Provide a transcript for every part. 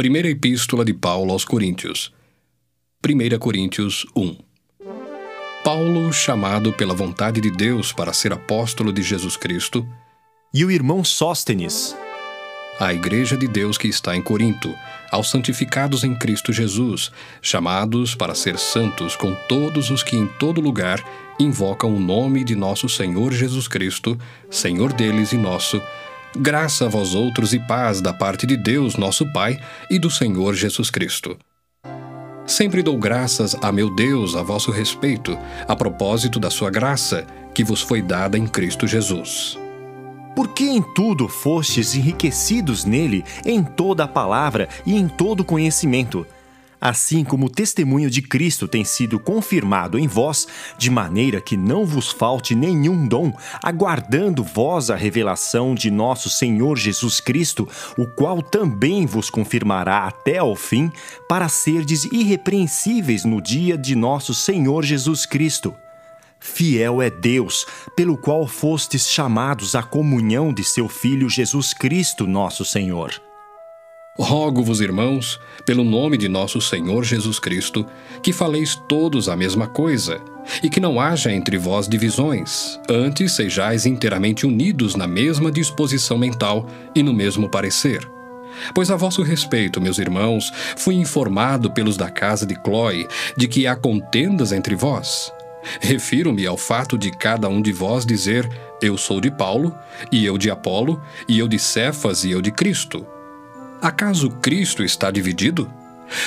Primeira Epístola de Paulo aos Coríntios. 1 Coríntios 1. Paulo, chamado pela vontade de Deus para ser apóstolo de Jesus Cristo, e o irmão Sóstenes, à Igreja de Deus que está em Corinto, aos santificados em Cristo Jesus, chamados para ser santos com todos os que em todo lugar invocam o nome de nosso Senhor Jesus Cristo, Senhor deles e nosso, graça a vós outros e paz da parte de Deus, nosso Pai, e do Senhor Jesus Cristo. Sempre dou graças a meu Deus a vosso respeito, a propósito da sua graça, que vos foi dada em Cristo Jesus porque em tudo fostes enriquecidos nele, em toda a palavra e em todo conhecimento. Assim como o testemunho de Cristo tem sido confirmado em vós, de maneira que não vos falte nenhum dom, aguardando vós a revelação de nosso Senhor Jesus Cristo, o qual também vos confirmará até ao fim, para serdes irrepreensíveis no dia de nosso Senhor Jesus Cristo. Fiel é Deus, pelo qual fostes chamados à comunhão de seu Filho Jesus Cristo, nosso Senhor. Rogo-vos, irmãos, pelo nome de nosso Senhor Jesus Cristo, que faleis todos a mesma coisa, e que não haja entre vós divisões, antes sejais inteiramente unidos na mesma disposição mental e no mesmo parecer. Pois a vosso respeito, meus irmãos, fui informado pelos da casa de Cloe de que há contendas entre vós. Refiro-me ao fato de cada um de vós dizer: Eu sou de Paulo, e eu de Apolo, e eu de Cefas, e eu de Cristo. Acaso Cristo está dividido?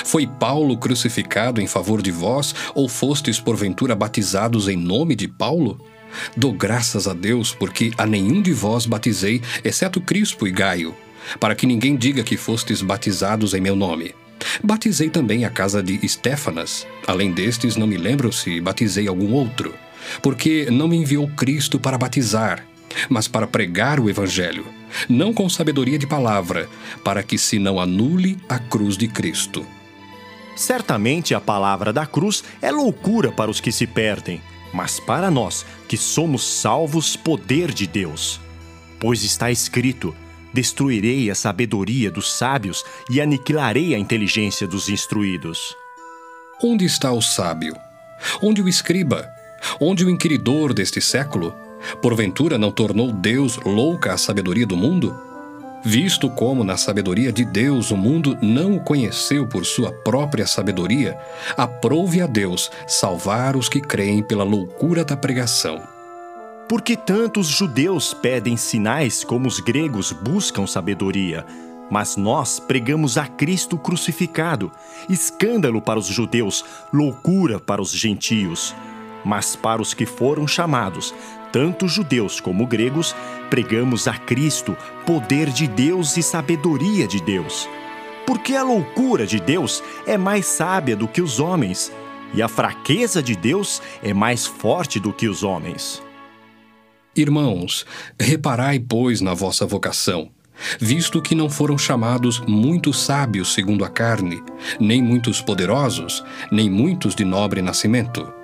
Foi Paulo crucificado em favor de vós, ou fostes porventura batizados em nome de Paulo? Dou graças a Deus, porque a nenhum de vós batizei, exceto Crispo e Gaio, para que ninguém diga que fostes batizados em meu nome. Batizei também a casa de Estéfanas. Além destes, não me lembro se batizei algum outro, porque não me enviou Cristo para batizar, mas para pregar o Evangelho, não com sabedoria de palavra, para que se não anule a cruz de Cristo. Certamente a palavra da cruz é loucura para os que se perdem, mas para nós, que somos salvos, poder de Deus. Pois está escrito: Destruirei a sabedoria dos sábios e aniquilarei a inteligência dos instruídos. Onde está o sábio? Onde o escriba? Onde o inquiridor deste século? Porventura não tornou Deus louca a sabedoria do mundo? Visto como na sabedoria de Deus o mundo não o conheceu por sua própria sabedoria, aprove a Deus salvar os que creem pela loucura da pregação. Porque tanto os judeus pedem sinais como os gregos buscam sabedoria. Mas nós pregamos a Cristo crucificado, escândalo para os judeus, loucura para os gentios. Mas para os que foram chamados, tanto judeus como gregos, pregamos a Cristo, poder de Deus e sabedoria de Deus. Porque a loucura de Deus é mais sábia do que os homens, e a fraqueza de Deus é mais forte do que os homens. Irmãos, reparai, pois, na vossa vocação, visto que não foram chamados muitos sábios segundo a carne, nem muitos poderosos, nem muitos de nobre nascimento.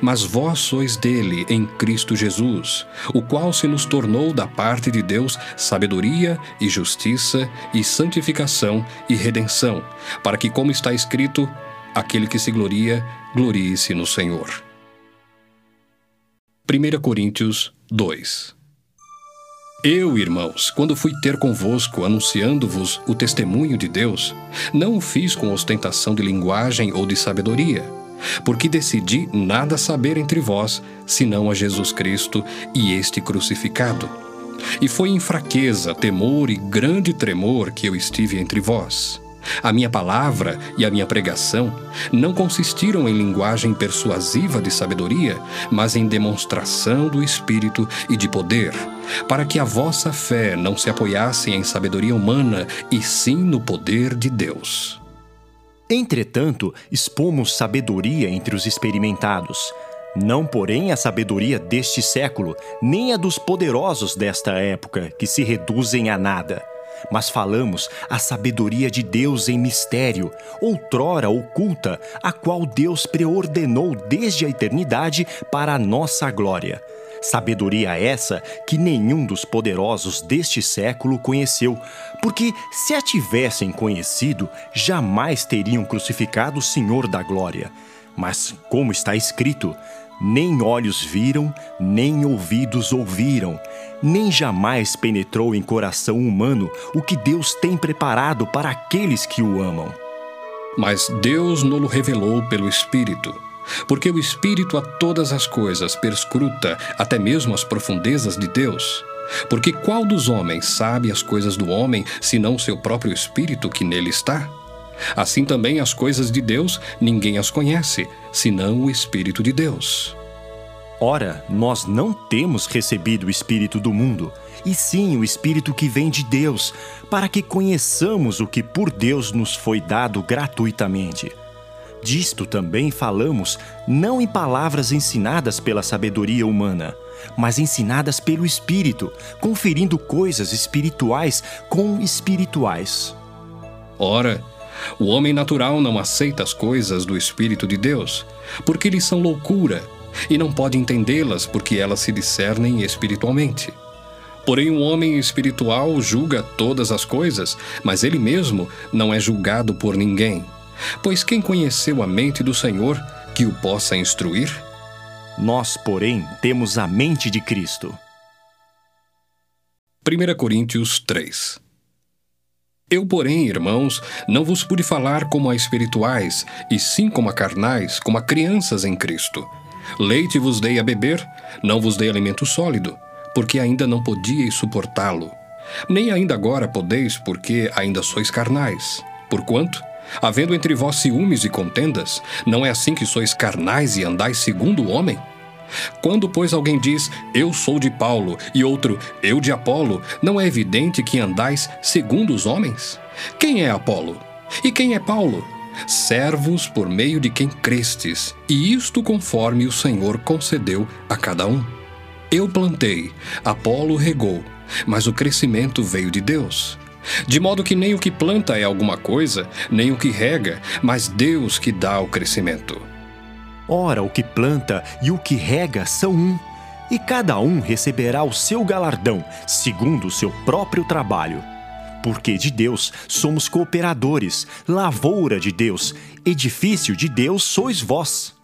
Mas vós sois dele em Cristo Jesus, o qual se nos tornou da parte de Deus sabedoria e justiça e santificação e redenção, para que, como está escrito, aquele que se gloria, glorie-se no Senhor. 1 Coríntios 2 eu, irmãos, quando fui ter convosco anunciando-vos o testemunho de Deus, não o fiz com ostentação de linguagem ou de sabedoria, porque decidi nada saber entre vós, senão a Jesus Cristo e este crucificado. E foi em fraqueza, temor e grande tremor que eu estive entre vós. A minha palavra e a minha pregação não consistiram em linguagem persuasiva de sabedoria, mas em demonstração do Espírito e de poder, para que a vossa fé não se apoiasse em sabedoria humana, e sim no poder de Deus. Entretanto, expomos sabedoria entre os experimentados, Não, porém, a sabedoria deste século, nem a dos poderosos desta época, que se reduzem a nada. Mas falamos a sabedoria de Deus em mistério, outrora oculta, a qual Deus preordenou desde a eternidade para a nossa glória. Sabedoria essa que nenhum dos poderosos deste século conheceu, porque se a tivessem conhecido, jamais teriam crucificado o Senhor da glória. Mas, como está escrito, nem olhos viram, nem ouvidos ouviram, nem jamais penetrou em coração humano o que Deus tem preparado para aqueles que o amam. Mas Deus nolo revelou pelo Espírito, porque o Espírito a todas as coisas perscruta até mesmo as profundezas de Deus. Porque qual dos homens sabe as coisas do homem, senão seu próprio Espírito que nele está? Assim também as coisas de Deus ninguém as conhece, senão o Espírito de Deus. Ora, nós não temos recebido o Espírito do mundo, e sim o Espírito que vem de Deus, para que conheçamos o que por Deus nos foi dado gratuitamente. Disto também falamos, não em palavras ensinadas pela sabedoria humana, mas ensinadas pelo Espírito, conferindo coisas espirituais com espirituais. Ora, o homem natural não aceita as coisas do Espírito de Deus, porque lhes são loucura, e não pode entendê-las porque elas se discernem espiritualmente. Porém, o homem espiritual julga todas as coisas, mas ele mesmo não é julgado por ninguém. Pois quem conheceu a mente do Senhor que o possa instruir? Nós, porém, temos a mente de Cristo. 1 Coríntios 3 eu, porém, irmãos, não vos pude falar como a espirituais, e sim como a carnais, como a crianças em Cristo. Leite vos dei a beber, não vos dei alimento sólido, porque ainda não podíeis suportá-lo. Nem ainda agora podeis, porque ainda sois carnais. Porquanto, havendo entre vós ciúmes e contendas, não é assim que sois carnais e andais segundo o homem? Quando, pois, alguém diz, Eu sou de Paulo, e outro, Eu de Apolo, não é evidente que andais segundo os homens? Quem é Apolo? E quem é Paulo? Servos por meio de quem crestes, e isto conforme o Senhor concedeu a cada um. Eu plantei, Apolo regou, mas o crescimento veio de Deus. De modo que nem o que planta é alguma coisa, nem o que rega, mas Deus que dá o crescimento. Ora, o que planta e o que rega são um, e cada um receberá o seu galardão, segundo o seu próprio trabalho. Porque de Deus somos cooperadores, lavoura de Deus, edifício de Deus sois vós.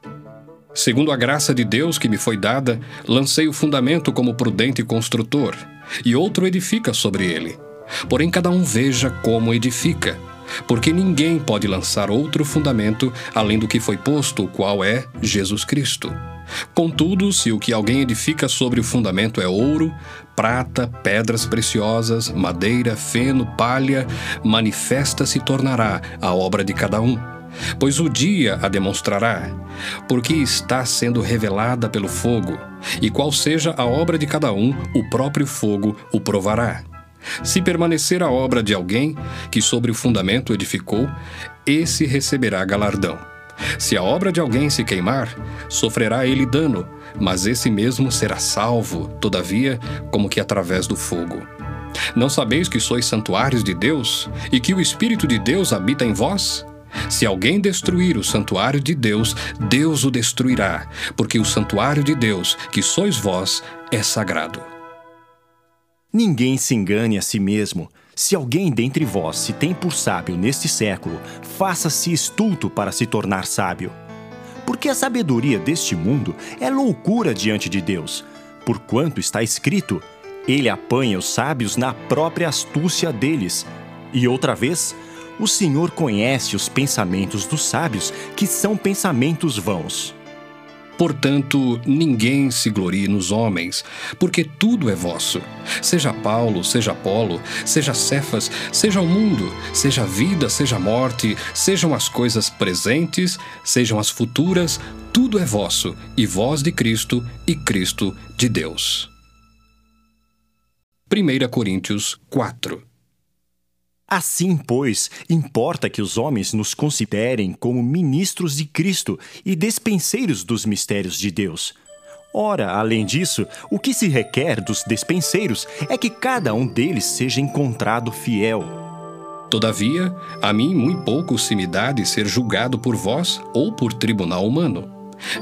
Segundo a graça de Deus que me foi dada, lancei o fundamento como prudente construtor, e outro edifica sobre ele. Porém, cada um veja como edifica porque ninguém pode lançar outro fundamento além do que foi posto, o qual é Jesus Cristo. Contudo, se o que alguém edifica sobre o fundamento é ouro, prata, pedras preciosas, madeira, feno, palha, manifesta se tornará a obra de cada um. Pois o dia a demonstrará, porque está sendo revelada pelo fogo, e qual seja a obra de cada um, o próprio fogo o provará. Se permanecer a obra de alguém que sobre o fundamento edificou, esse receberá galardão. Se a obra de alguém se queimar, sofrerá ele dano, mas esse mesmo será salvo, todavia, como que através do fogo. Não sabeis que sois santuários de Deus e que o Espírito de Deus habita em vós? Se alguém destruir o santuário de Deus, Deus o destruirá, porque o santuário de Deus, que sois vós, é sagrado. Ninguém se engane a si mesmo. Se alguém dentre vós se tem por sábio neste século, faça-se estulto para se tornar sábio. Porque a sabedoria deste mundo é loucura diante de Deus, porquanto está escrito: Ele apanha os sábios na própria astúcia deles. E outra vez, o Senhor conhece os pensamentos dos sábios, que são pensamentos vãos. Portanto, ninguém se glorie nos homens, porque tudo é vosso. Seja Paulo, seja Apolo, seja Cefas, seja o mundo, seja a vida, seja a morte, sejam as coisas presentes, sejam as futuras, tudo é vosso, e vós de Cristo, e Cristo de Deus. 1 Coríntios 4 Assim, pois, importa que os homens nos considerem como ministros de Cristo e despenseiros dos mistérios de Deus. Ora, além disso, o que se requer dos despenseiros é que cada um deles seja encontrado fiel. Todavia, a mim muito pouco se me dá de ser julgado por vós ou por tribunal humano.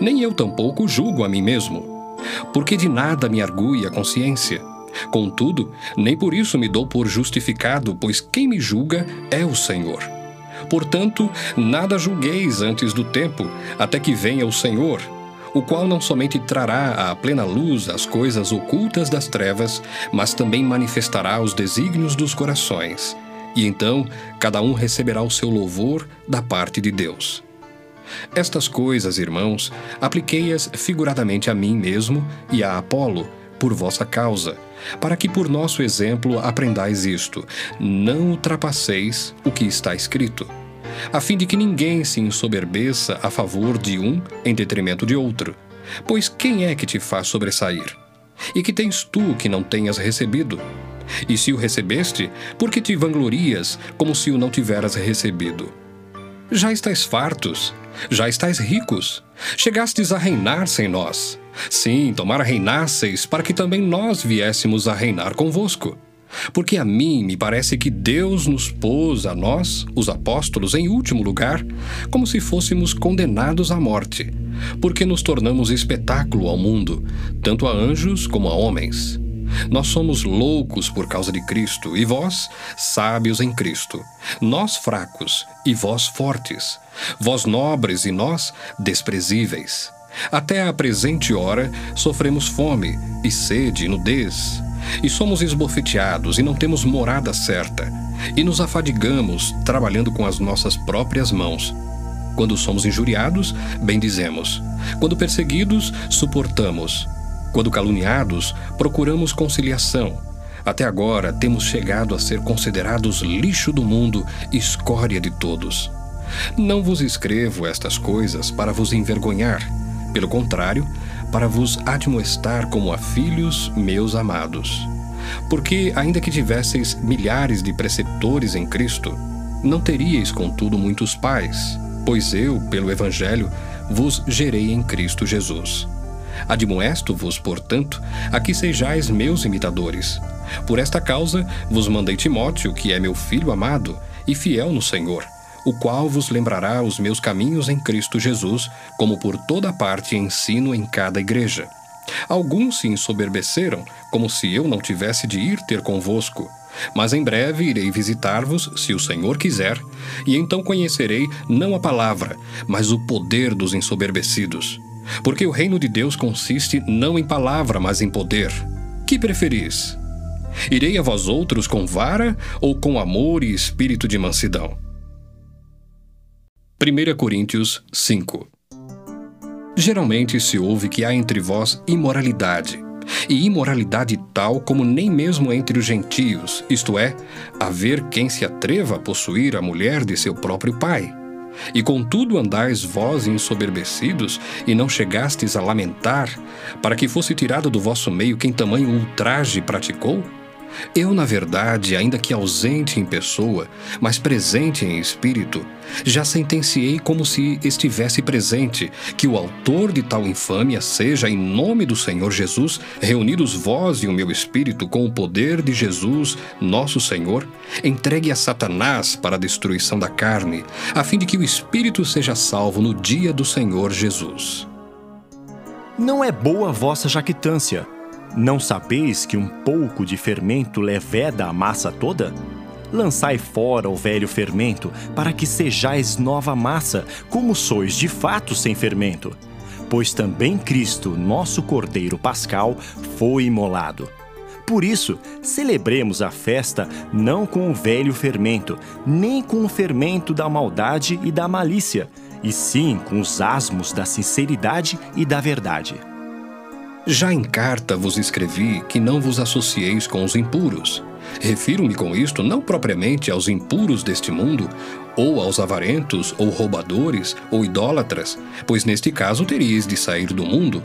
Nem eu tampouco julgo a mim mesmo, porque de nada me argui a consciência. Contudo, nem por isso me dou por justificado, pois quem me julga é o Senhor. Portanto, nada julgueis antes do tempo, até que venha o Senhor, o qual não somente trará à plena luz as coisas ocultas das trevas, mas também manifestará os desígnios dos corações. E então cada um receberá o seu louvor da parte de Deus. Estas coisas, irmãos, apliquei-as figuradamente a mim mesmo e a Apolo, por vossa causa, para que por nosso exemplo aprendais isto: não ultrapasseis o que está escrito, a fim de que ninguém se ensoberbeça a favor de um em detrimento de outro. Pois quem é que te faz sobressair? E que tens tu que não tenhas recebido? E se o recebeste, por que te vanglorias como se o não tiveras recebido? Já estáis fartos, já estáis ricos, chegastes a reinar sem nós. Sim, tomara reinasseis, para que também nós viéssemos a reinar convosco. Porque a mim me parece que Deus nos pôs a nós, os apóstolos, em último lugar, como se fôssemos condenados à morte, porque nos tornamos espetáculo ao mundo, tanto a anjos como a homens. Nós somos loucos por causa de Cristo, e vós, sábios em Cristo. Nós fracos, e vós fortes. Vós nobres, e nós desprezíveis. Até a presente hora sofremos fome, e sede, e nudez. E somos esbofeteados, e não temos morada certa. E nos afadigamos, trabalhando com as nossas próprias mãos. Quando somos injuriados, bendizemos. Quando perseguidos, suportamos. Quando caluniados, procuramos conciliação. Até agora temos chegado a ser considerados lixo do mundo, escória de todos. Não vos escrevo estas coisas para vos envergonhar, pelo contrário, para vos admoestar como a filhos meus amados. Porque, ainda que tivesseis milhares de preceptores em Cristo, não teríeis, contudo, muitos pais, pois eu, pelo Evangelho, vos gerei em Cristo Jesus. Admoesto-vos, portanto, a que sejais meus imitadores. Por esta causa vos mandei Timóteo, que é meu filho amado e fiel no Senhor, o qual vos lembrará os meus caminhos em Cristo Jesus, como por toda parte ensino em cada igreja. Alguns se ensoberbeceram, como se eu não tivesse de ir ter convosco. Mas em breve irei visitar-vos, se o Senhor quiser, e então conhecerei não a palavra, mas o poder dos ensoberbecidos. Porque o reino de Deus consiste não em palavra, mas em poder. Que preferis? Irei a vós outros com vara ou com amor e espírito de mansidão? 1 Coríntios 5 Geralmente se ouve que há entre vós imoralidade, e imoralidade tal como nem mesmo entre os gentios, isto é, haver quem se atreva a possuir a mulher de seu próprio pai. E contudo andais vós ensoberbecidos, e não chegastes a lamentar, para que fosse tirado do vosso meio quem tamanho ultraje praticou? Eu, na verdade, ainda que ausente em pessoa, mas presente em espírito, já sentenciei como se estivesse presente, que o autor de tal infâmia seja, em nome do Senhor Jesus, reunidos vós e o meu espírito com o poder de Jesus, nosso Senhor, entregue a Satanás para a destruição da carne, a fim de que o espírito seja salvo no dia do Senhor Jesus. Não é boa a vossa jactância não sabeis que um pouco de fermento leveda a massa toda? Lançai fora o velho fermento, para que sejais nova massa, como sois de fato sem fermento. Pois também Cristo, nosso Cordeiro Pascal, foi imolado. Por isso, celebremos a festa não com o velho fermento, nem com o fermento da maldade e da malícia, e sim com os asmos da sinceridade e da verdade. Já em carta vos escrevi que não vos associeis com os impuros. Refiro-me com isto não propriamente aos impuros deste mundo, ou aos avarentos, ou roubadores, ou idólatras, pois neste caso teríeis de sair do mundo.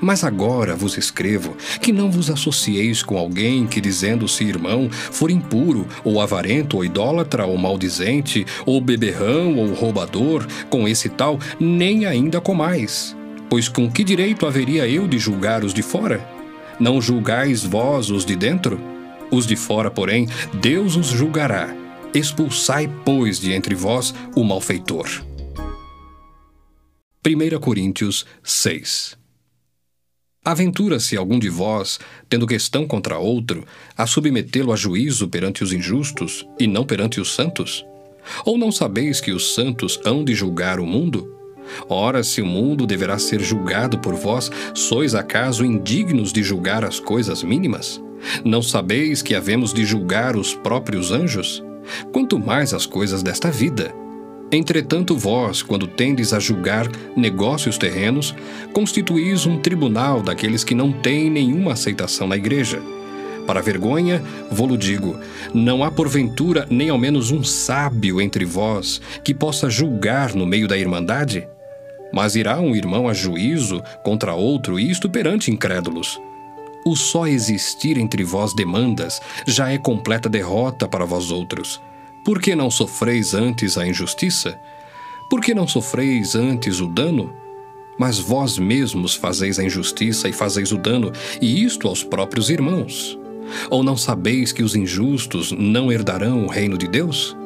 Mas agora vos escrevo que não vos associeis com alguém que, dizendo-se irmão, for impuro, ou avarento, ou idólatra, ou maldizente, ou beberrão, ou roubador, com esse tal, nem ainda comais. Pois com que direito haveria eu de julgar os de fora? Não julgais vós os de dentro? Os de fora, porém, Deus os julgará. Expulsai, pois, de entre vós o malfeitor. 1 Coríntios 6 Aventura-se algum de vós, tendo questão contra outro, a submetê-lo a juízo perante os injustos e não perante os santos? Ou não sabeis que os santos hão de julgar o mundo? Ora, se o mundo deverá ser julgado por vós, sois acaso indignos de julgar as coisas mínimas? Não sabeis que havemos de julgar os próprios anjos? Quanto mais as coisas desta vida. Entretanto, vós, quando tendes a julgar negócios terrenos, constituís um tribunal daqueles que não têm nenhuma aceitação na igreja. Para vergonha, vou-lo digo: não há porventura nem ao menos um sábio entre vós que possa julgar no meio da irmandade? Mas irá um irmão a juízo contra outro, isto perante incrédulos. O só existir entre vós demandas já é completa derrota para vós outros. Por que não sofreis antes a injustiça? Por que não sofreis antes o dano? Mas vós mesmos fazeis a injustiça e fazeis o dano, e isto aos próprios irmãos. Ou não sabeis que os injustos não herdarão o reino de Deus?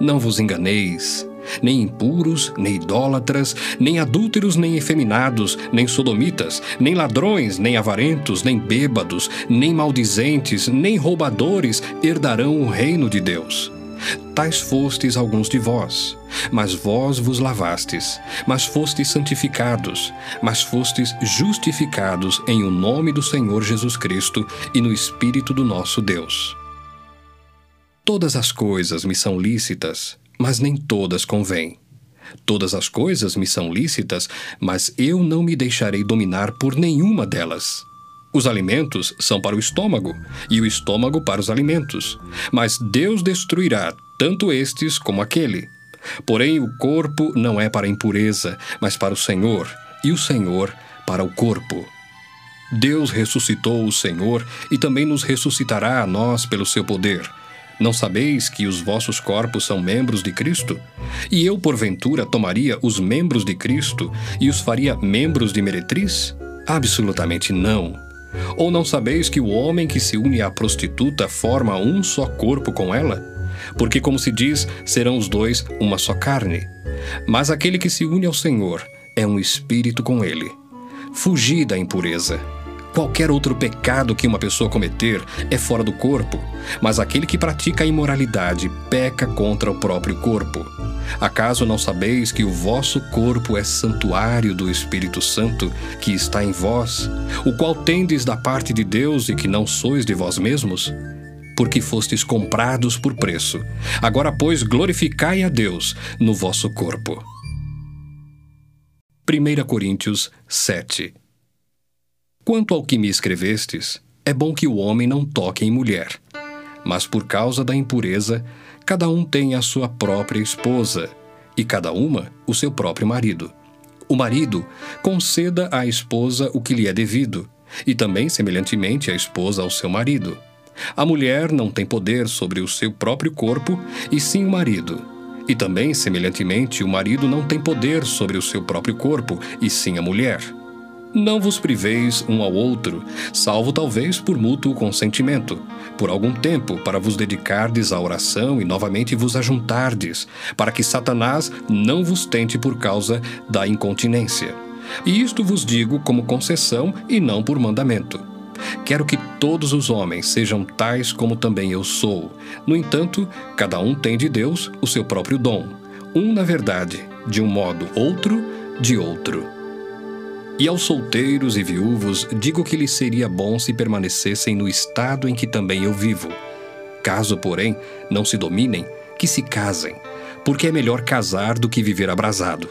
Não vos enganeis. Nem impuros, nem idólatras, nem adúlteros, nem efeminados, nem sodomitas, nem ladrões, nem avarentos, nem bêbados, nem maldizentes, nem roubadores herdarão o reino de Deus. Tais fostes alguns de vós, mas vós vos lavastes, mas fostes santificados, mas fostes justificados em o nome do Senhor Jesus Cristo e no Espírito do nosso Deus. Todas as coisas me são lícitas, mas nem todas convêm. Todas as coisas me são lícitas, mas eu não me deixarei dominar por nenhuma delas. Os alimentos são para o estômago, e o estômago para os alimentos. Mas Deus destruirá tanto estes como aquele. Porém, o corpo não é para a impureza, mas para o Senhor, e o Senhor para o corpo. Deus ressuscitou o Senhor e também nos ressuscitará a nós pelo seu poder. Não sabeis que os vossos corpos são membros de Cristo? E eu, porventura, tomaria os membros de Cristo e os faria membros de meretriz? Absolutamente não. Ou não sabeis que o homem que se une à prostituta forma um só corpo com ela? Porque, como se diz, serão os dois uma só carne. Mas aquele que se une ao Senhor é um espírito com ele. Fugi da impureza. Qualquer outro pecado que uma pessoa cometer é fora do corpo, mas aquele que pratica a imoralidade peca contra o próprio corpo. Acaso não sabeis que o vosso corpo é santuário do Espírito Santo que está em vós, o qual tendes da parte de Deus e que não sois de vós mesmos? Porque fostes comprados por preço. Agora, pois, glorificai a Deus no vosso corpo. 1 Coríntios 7 Quanto ao que me escrevestes, é bom que o homem não toque em mulher. Mas por causa da impureza, cada um tem a sua própria esposa, e cada uma o seu próprio marido. O marido conceda à esposa o que lhe é devido, e também, semelhantemente, a esposa ao seu marido. A mulher não tem poder sobre o seu próprio corpo, e sim o marido. E também, semelhantemente, o marido não tem poder sobre o seu próprio corpo, e sim a mulher. Não vos priveis um ao outro, salvo talvez por mútuo consentimento, por algum tempo, para vos dedicardes à oração e novamente vos ajuntardes, para que Satanás não vos tente por causa da incontinência. E isto vos digo como concessão e não por mandamento. Quero que todos os homens sejam tais como também eu sou. No entanto, cada um tem de Deus o seu próprio dom. Um, na verdade, de um modo, outro, de outro. E aos solteiros e viúvos digo que lhes seria bom se permanecessem no estado em que também eu vivo. Caso, porém, não se dominem, que se casem, porque é melhor casar do que viver abrasado.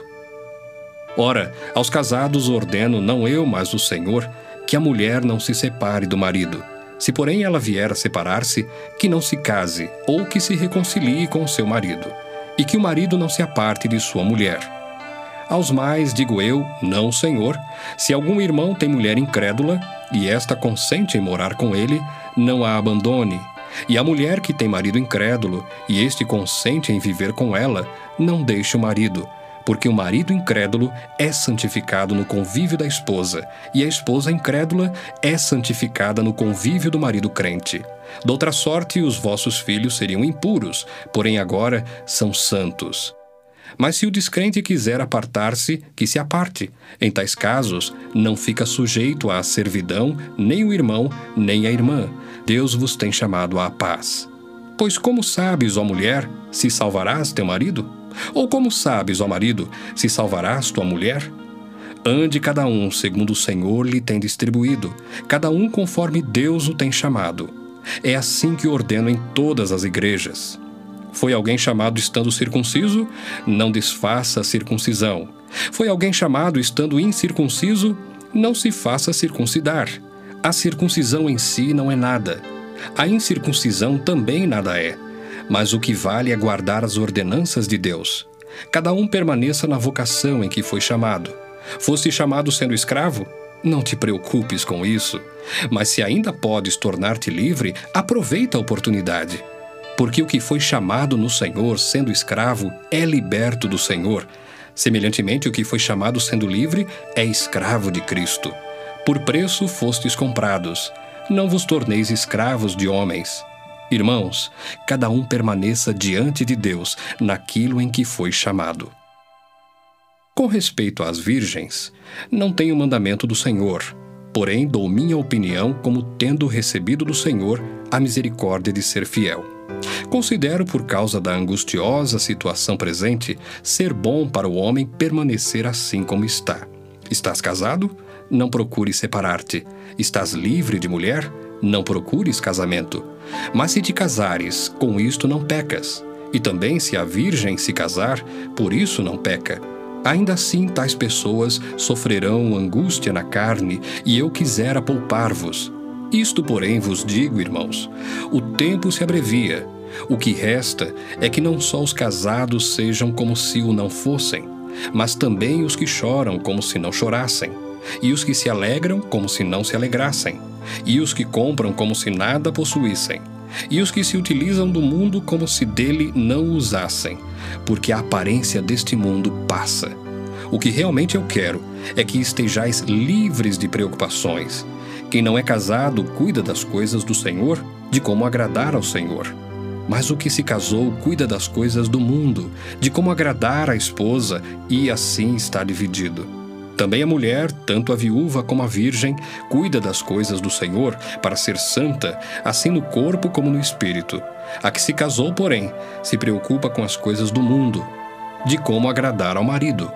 Ora, aos casados ordeno, não eu, mas o Senhor, que a mulher não se separe do marido. Se, porém, ela vier a separar-se, que não se case, ou que se reconcilie com seu marido, e que o marido não se aparte de sua mulher Aos mais digo eu, não, Senhor, se algum irmão tem mulher incrédula e esta consente em morar com ele, não a abandone. E a mulher que tem marido incrédulo e este consente em viver com ela, não deixe o marido porque o marido incrédulo é santificado no convívio da esposa, e a esposa incrédula é santificada no convívio do marido crente. Doutra sorte, os vossos filhos seriam impuros, porém agora são santos. Mas se o descrente quiser apartar-se, que se aparte. Em tais casos, não fica sujeito à servidão nem o irmão, nem a irmã. Deus vos tem chamado à paz. Pois como sabes, ó mulher, se salvarás teu marido? Ou como sabes, ó marido, se salvarás tua mulher? Ande cada um segundo o Senhor lhe tem distribuído, cada um conforme Deus o tem chamado. É assim que ordeno em todas as igrejas. Foi alguém chamado estando circunciso? Não desfaça a circuncisão. Foi alguém chamado estando incircunciso? Não se faça circuncidar. A circuncisão em si não é nada. A incircuncisão também nada é mas o que vale é guardar as ordenanças de Deus. Cada um permaneça na vocação em que foi chamado. Foste chamado sendo escravo? Não te preocupes com isso. Mas se ainda podes tornar-te livre, aproveita a oportunidade. Porque o que foi chamado no Senhor sendo escravo é liberto do Senhor. Semelhantemente, o que foi chamado sendo livre é escravo de Cristo. Por preço fostes comprados. Não vos torneis escravos de homens. Irmãos, cada um permaneça diante de Deus naquilo em que foi chamado. Com respeito às virgens, não tenho mandamento do Senhor, porém dou minha opinião como tendo recebido do Senhor a misericórdia de ser fiel. Considero, por causa da angustiosa situação presente, ser bom para o homem permanecer assim como está. Estás casado? Não procure separar-te. Estás livre de mulher? Não procures casamento. Mas se te casares, com isto não pecas. E também se a virgem se casar, por isso não peca. Ainda assim, tais pessoas sofrerão angústia na carne, e eu quisera poupar-vos. Isto, porém, vos digo, irmãos: o tempo se abrevia. O que resta é que não só os casados sejam como se o não fossem, mas também os que choram como se não chorassem, e os que se alegram como se não se alegrassem e os que compram como se nada possuíssem, e os que se utilizam do mundo como se dele não usassem, porque a aparência deste mundo passa. O que realmente eu quero é que estejais livres de preocupações. Quem não é casado cuida das coisas do Senhor, de como agradar ao Senhor. Mas o que se casou cuida das coisas do mundo, de como agradar à esposa, e assim está dividido. Também a mulher, tanto a viúva como a virgem, cuida das coisas do Senhor para ser santa, assim no corpo como no espírito. A que se casou, porém, se preocupa com as coisas do mundo, de como agradar ao marido.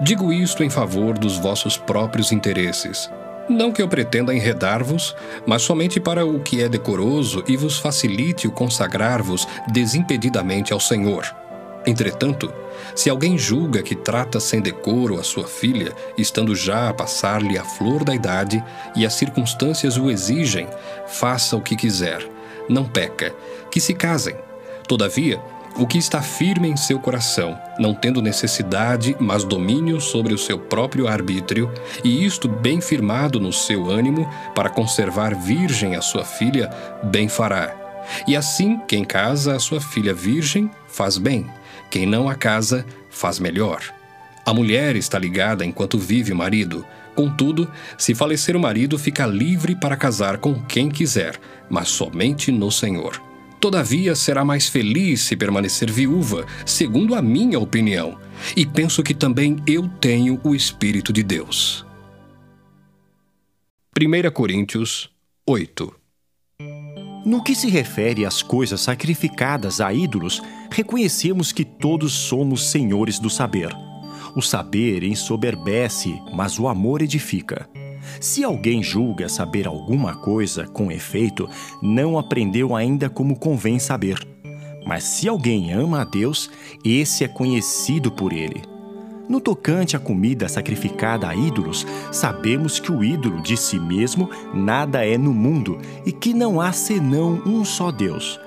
Digo isto em favor dos vossos próprios interesses. Não que eu pretenda enredar-vos, mas somente para o que é decoroso e vos facilite o consagrar-vos desimpedidamente ao Senhor. Entretanto, se alguém julga que trata sem decoro a sua filha, estando já a passar-lhe a flor da idade e as circunstâncias o exigem, faça o que quiser. Não peca, que se casem. Todavia, o que está firme em seu coração, não tendo necessidade, mas domínio sobre o seu próprio arbítrio, e isto bem firmado no seu ânimo, para conservar virgem a sua filha, bem fará. E assim, quem casa a sua filha virgem, faz bem quem não a casa, faz melhor. A mulher está ligada enquanto vive o marido. Contudo, se falecer o marido, fica livre para casar com quem quiser, mas somente no Senhor. Todavia, será mais feliz se permanecer viúva, segundo a minha opinião, e penso que também eu tenho o Espírito de Deus. 1 Coríntios 8 no que se refere às coisas sacrificadas a ídolos, reconhecemos que todos somos senhores do saber. O saber ensoberbece, mas o amor edifica. Se alguém julga saber alguma coisa, com efeito, não aprendeu ainda como convém saber. Mas se alguém ama a Deus, esse é conhecido por ele. No tocante à comida sacrificada a ídolos, sabemos que o ídolo de si mesmo nada é no mundo e que não há senão um só Deus.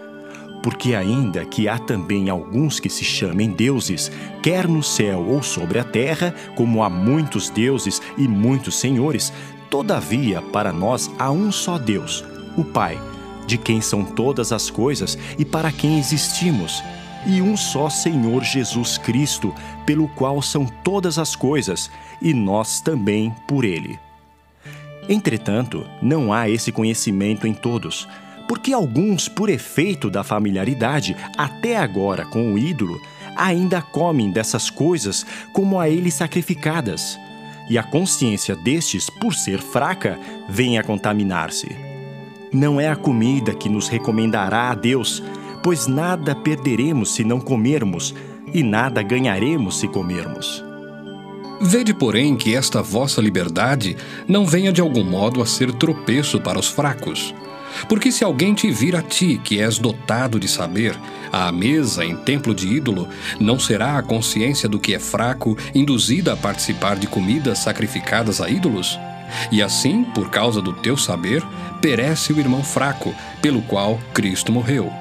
Porque, ainda que há também alguns que se chamem deuses, quer no céu ou sobre a terra, como há muitos deuses e muitos senhores, todavia para nós há um só Deus, o Pai, de quem são todas as coisas e para quem existimos, e um só Senhor Jesus Cristo, pelo qual são todas as coisas, e nós também por ele. Entretanto, não há esse conhecimento em todos porque alguns, por efeito da familiaridade até agora com o ídolo, ainda comem dessas coisas como a ele sacrificadas, e a consciência destes, por ser fraca, vem a contaminar-se. Não é a comida que nos recomendará a Deus, pois nada perderemos se não comermos, e nada ganharemos se comermos. Vede, porém, que esta vossa liberdade não venha de algum modo a ser tropeço para os fracos porque se alguém te vir a ti, que és dotado de saber, à mesa em templo de ídolo, não será a consciência do que é fraco induzida a participar de comidas sacrificadas a ídolos? E assim, por causa do teu saber, perece o irmão fraco, pelo qual Cristo morreu.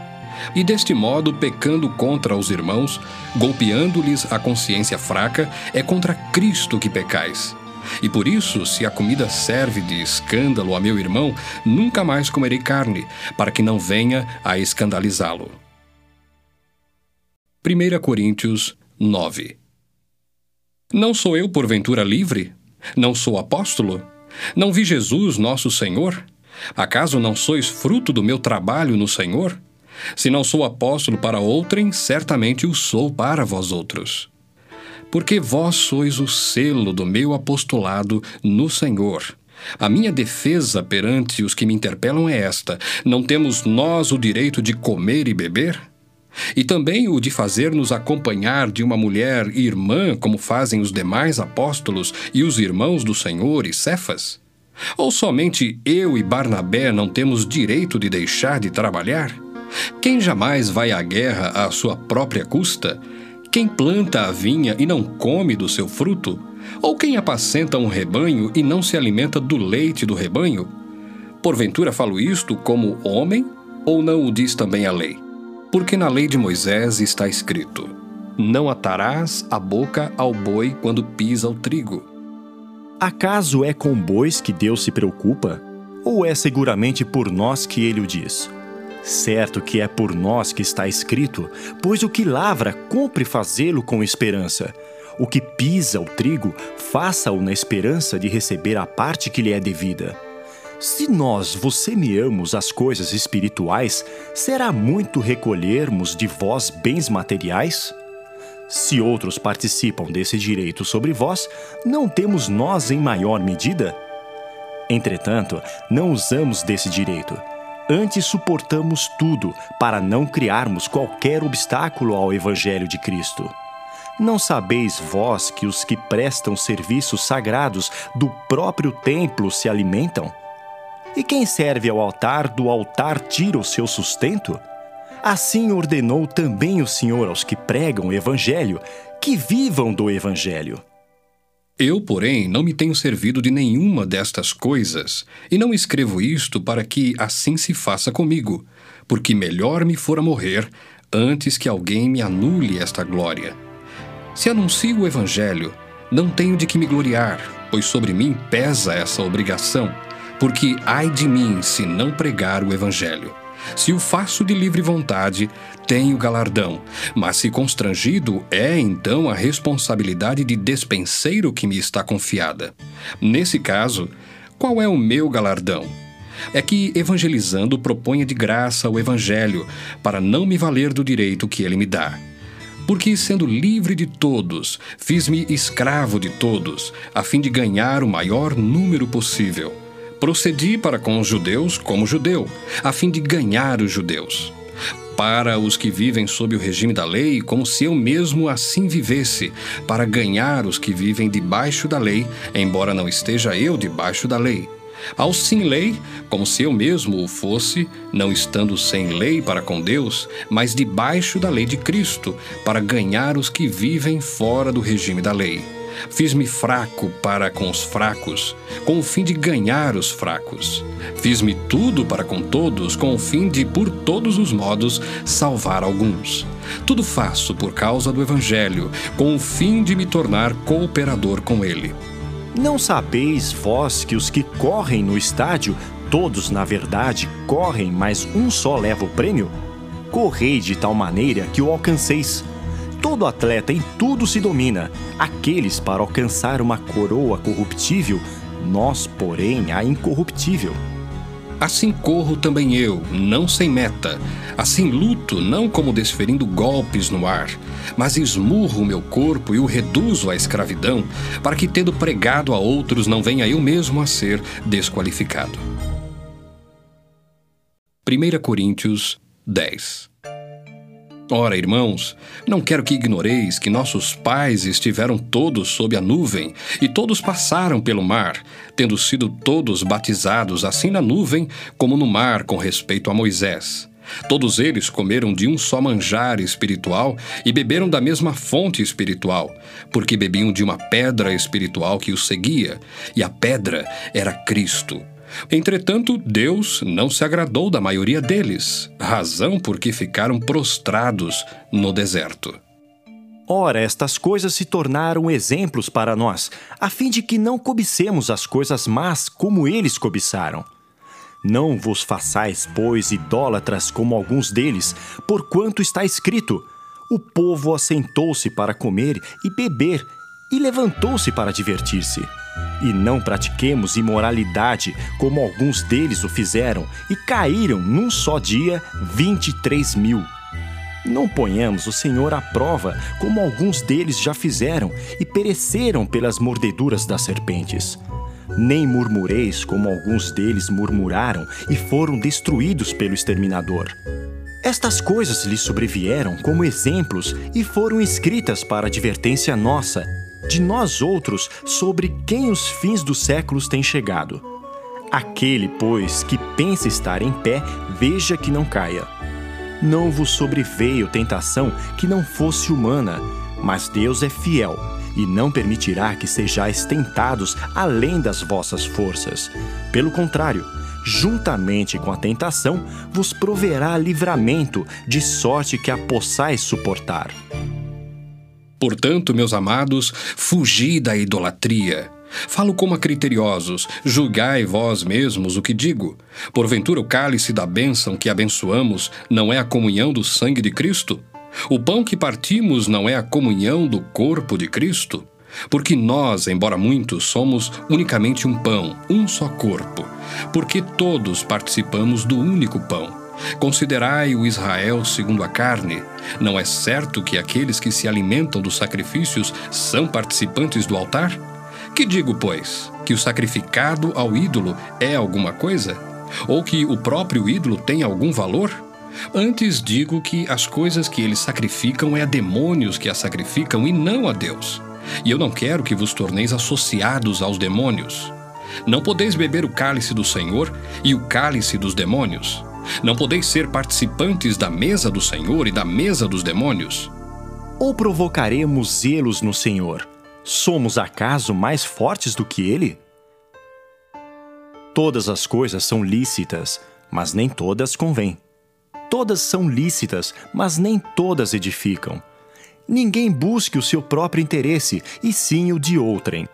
E deste modo, pecando contra os irmãos, golpeando-lhes a consciência fraca, é contra Cristo que pecais. E por isso, se a comida serve de escândalo a meu irmão, nunca mais comerei carne, para que não venha a escandalizá-lo. 1 Coríntios 9 Não sou eu, porventura, livre? Não sou apóstolo? Não vi Jesus, nosso Senhor? Acaso não sois fruto do meu trabalho no Senhor? Se não sou apóstolo para outrem, certamente o sou para vós outros porque vós sois o selo do meu apostolado no Senhor. A minha defesa perante os que me interpelam é esta: não temos nós o direito de comer e beber? E também o de fazer-nos acompanhar de uma mulher irmã, como fazem os demais apóstolos e os irmãos do Senhor e Cefas? Ou somente eu e Barnabé não temos direito de deixar de trabalhar? Quem jamais vai à guerra à sua própria custa? Quem planta a vinha e não come do seu fruto? Ou quem apacenta um rebanho e não se alimenta do leite do rebanho? Porventura falo isto como homem, ou não o diz também a lei? Porque na lei de Moisés está escrito: Não atarás a boca ao boi quando pisa o trigo. Acaso é com bois que Deus se preocupa? Ou é seguramente por nós que ele o diz? Certo que é por nós que está escrito, pois o que lavra, cumpre fazê-lo com esperança. O que pisa o trigo, faça-o na esperança de receber a parte que lhe é devida. Se nós vos semeamos as coisas espirituais, será muito recolhermos de vós bens materiais? Se outros participam desse direito sobre vós, não temos nós em maior medida? Entretanto, não usamos desse direito Antes suportamos tudo para não criarmos qualquer obstáculo ao Evangelho de Cristo. Não sabeis vós que os que prestam serviços sagrados do próprio templo se alimentam? E quem serve ao altar, do altar tira o seu sustento? Assim ordenou também o Senhor aos que pregam o Evangelho, que vivam do Evangelho. Eu, porém, não me tenho servido de nenhuma destas coisas, e não escrevo isto para que assim se faça comigo, porque melhor me fora morrer antes que alguém me anule esta glória. Se anuncio o Evangelho, não tenho de que me gloriar, pois sobre mim pesa essa obrigação, porque ai de mim se não pregar o Evangelho. Se o faço de livre vontade, tenho galardão, mas se constrangido, é então a responsabilidade de despenseiro que me está confiada. Nesse caso, qual é o meu galardão? É que, evangelizando, proponha de graça o Evangelho, para não me valer do direito que ele me dá. Porque, sendo livre de todos, fiz-me escravo de todos, a fim de ganhar o maior número possível. Procedi para com os judeus como judeu, a fim de ganhar os judeus. Para os que vivem sob o regime da lei, como se eu mesmo assim vivesse, para ganhar os que vivem debaixo da lei, embora não esteja eu debaixo da lei. Ao sem lei, como se eu mesmo o fosse, não estando sem lei para com Deus, mas debaixo da lei de Cristo, para ganhar os que vivem fora do regime da lei Fiz-me fraco para com os fracos, com o fim de ganhar os fracos. Fiz-me tudo para com todos, com o fim de, por todos os modos, salvar alguns. Tudo faço por causa do Evangelho, com o fim de me tornar cooperador com ele. Não sabeis vós que os que correm no estádio, todos na verdade correm, mas um só leva o prêmio? Correi de tal maneira que o alcanceis. Todo atleta em tudo se domina, aqueles para alcançar uma coroa corruptível, nós, porém, a incorruptível. Assim corro também eu, não sem meta. Assim luto, não como desferindo golpes no ar, mas esmurro o meu corpo e o reduzo à escravidão, para que, tendo pregado a outros, não venha eu mesmo a ser desqualificado. 1 Coríntios 10 Ora, irmãos, não quero que ignoreis que nossos pais estiveram todos sob a nuvem e todos passaram pelo mar, tendo sido todos batizados assim na nuvem como no mar com respeito a Moisés. Todos eles comeram de um só manjar espiritual e beberam da mesma fonte espiritual, porque bebiam de uma pedra espiritual que os seguia, e a pedra era Cristo. Entretanto, Deus não se agradou da maioria deles, razão por que ficaram prostrados no deserto. Ora, estas coisas se tornaram exemplos para nós, a fim de que não cobicemos as coisas más como eles cobiçaram. Não vos façais, pois, idólatras como alguns deles, porquanto está escrito: O povo assentou-se para comer e beber, e levantou-se para divertir-se. E não pratiquemos imoralidade, como alguns deles o fizeram, e caíram num só dia 23 mil. Não ponhamos o Senhor à prova, como alguns deles já fizeram, e pereceram pelas mordeduras das serpentes. Nem murmureis, como alguns deles murmuraram e foram destruídos pelo exterminador. Estas coisas lhes sobrevieram como exemplos e foram escritas para advertência nossa de nós outros sobre quem os fins dos séculos têm chegado. Aquele, pois, que pensa estar em pé, veja que não caia. Não vos sobreveio tentação que não fosse humana, mas Deus é fiel e não permitirá que sejais tentados além das vossas forças. Pelo contrário, juntamente com a tentação, vos proverá livramento, de sorte que a possais suportar. Portanto, meus amados, fugi da idolatria. Falo como a criteriosos, julgai vós mesmos o que digo. Porventura o cálice da bênção que abençoamos não é a comunhão do sangue de Cristo? O pão que partimos não é a comunhão do corpo de Cristo? Porque nós, embora muitos, somos unicamente um pão, um só corpo, porque todos participamos do único pão. Considerai o Israel segundo a carne. Não é certo que aqueles que se alimentam dos sacrifícios são participantes do altar? Que digo, pois, que o sacrificado ao ídolo é alguma coisa? Ou que o próprio ídolo tem algum valor? Antes digo que as coisas que eles sacrificam é a demônios que as sacrificam e não a Deus. E eu não quero que vos torneis associados aos demônios. Não podeis beber o cálice do Senhor e o cálice dos demônios. Não podeis ser participantes da mesa do Senhor e da mesa dos demônios? Ou provocaremos zelos no Senhor? Somos acaso mais fortes do que ele? Todas as coisas são lícitas, mas nem todas convêm. Todas são lícitas, mas nem todas edificam. Ninguém busque o seu próprio interesse, e sim o de outrem.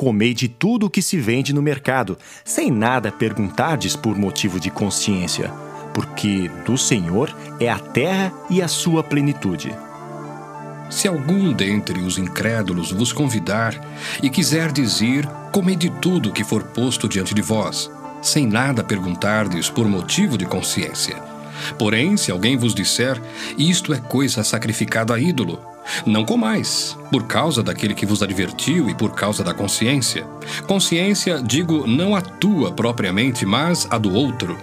Comei de tudo o que se vende no mercado, sem nada perguntardes por motivo de consciência, porque do Senhor é a terra e a sua plenitude. Se algum dentre os incrédulos vos convidar e quiser dizer, comei de tudo que for posto diante de vós, sem nada perguntardes por motivo de consciência. Porém, se alguém vos disser, isto é coisa sacrificada a ídolo, não comais, por causa daquele que vos advertiu e por causa da consciência. Consciência, digo, não a tua propriamente, mas a do outro.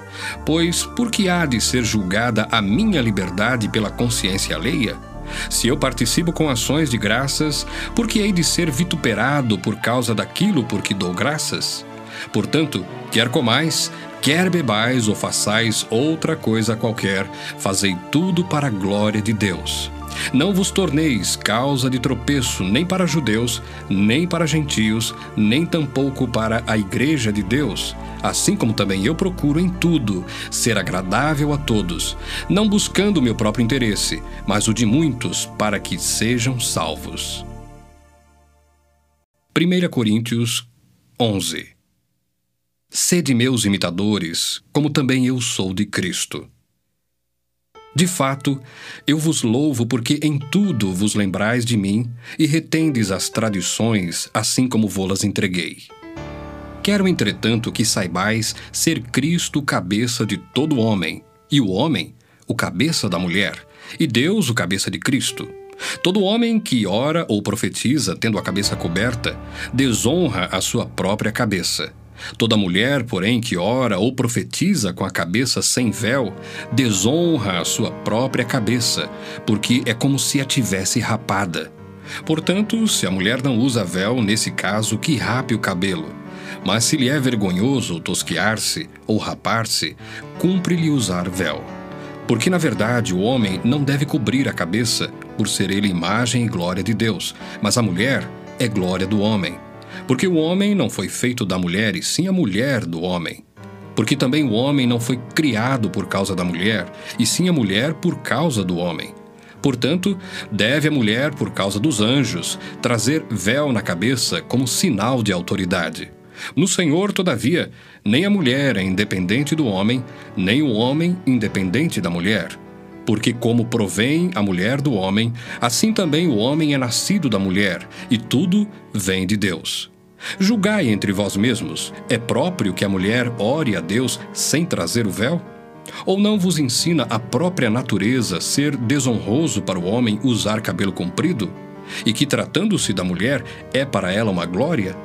Pois por que há de ser julgada a minha liberdade pela consciência alheia? Se eu participo com ações de graças, por que hei de ser vituperado por causa daquilo por que dou graças? Portanto, quer comais, Quer bebais ou façais outra coisa qualquer, fazei tudo para a glória de Deus. Não vos torneis causa de tropeço nem para judeus, nem para gentios, nem tampouco para a igreja de Deus, assim como também eu procuro em tudo ser agradável a todos, não buscando o meu próprio interesse, mas o de muitos, para que sejam salvos. 1 Coríntios 11 Sede meus imitadores, como também eu sou de Cristo. De fato, eu vos louvo porque em tudo vos lembrais de mim e retendes as tradições, assim como vô-las entreguei. Quero, entretanto, que saibais ser Cristo cabeça de todo homem, e o homem o cabeça da mulher, e Deus o cabeça de Cristo. Todo homem que ora ou profetiza tendo a cabeça coberta, desonra a sua própria cabeça. Toda mulher, porém, que ora ou profetiza com a cabeça sem véu, desonra a sua própria cabeça, porque é como se a tivesse rapada. Portanto, se a mulher não usa véu, nesse caso, que rape o cabelo. Mas se lhe é vergonhoso tosquear-se ou rapar-se, cumpre-lhe usar véu. Porque, na verdade, o homem não deve cobrir a cabeça, por ser ele imagem e glória de Deus, mas a mulher é glória do homem. Porque o homem não foi feito da mulher, e sim a mulher do homem. Porque também o homem não foi criado por causa da mulher, e sim a mulher por causa do homem. Portanto, deve a mulher, por causa dos anjos, trazer véu na cabeça como sinal de autoridade. No Senhor, todavia, nem a mulher é independente do homem, nem o homem independente da mulher. Porque, como provém a mulher do homem, assim também o homem é nascido da mulher, e tudo vem de Deus. Julgai entre vós mesmos: é próprio que a mulher ore a Deus sem trazer o véu? Ou não vos ensina a própria natureza ser desonroso para o homem usar cabelo comprido? E que, tratando-se da mulher, é para ela uma glória?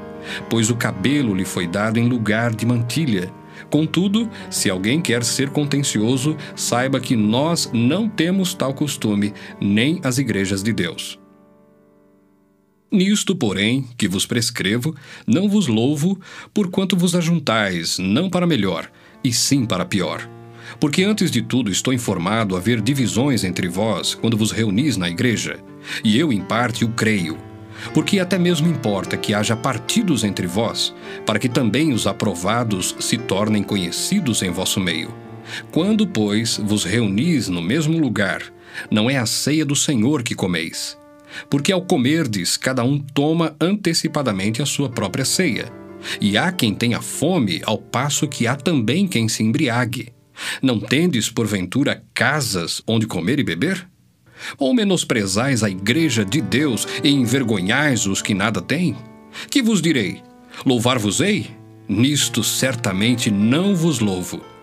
Pois o cabelo lhe foi dado em lugar de mantilha Contudo, se alguém quer ser contencioso, saiba que nós não temos tal costume, nem as igrejas de Deus. Nisto, porém, que vos prescrevo, não vos louvo, porquanto vos ajuntais, não para melhor, e sim para pior. Porque antes de tudo estou informado haver divisões entre vós quando vos reunis na igreja, e eu em parte o creio porque até mesmo importa que haja partidos entre vós, para que também os aprovados se tornem conhecidos em vosso meio. Quando, pois, vos reunis no mesmo lugar, não é a ceia do Senhor que comeis. Porque ao comerdes, cada um toma antecipadamente a sua própria ceia. E há quem tenha fome, ao passo que há também quem se embriague. Não tendes, porventura, casas onde comer e beber? Ou menosprezais a igreja de Deus e envergonhais os que nada têm? Que vos direi? Louvar-vos-ei? Nisto certamente não vos louvo.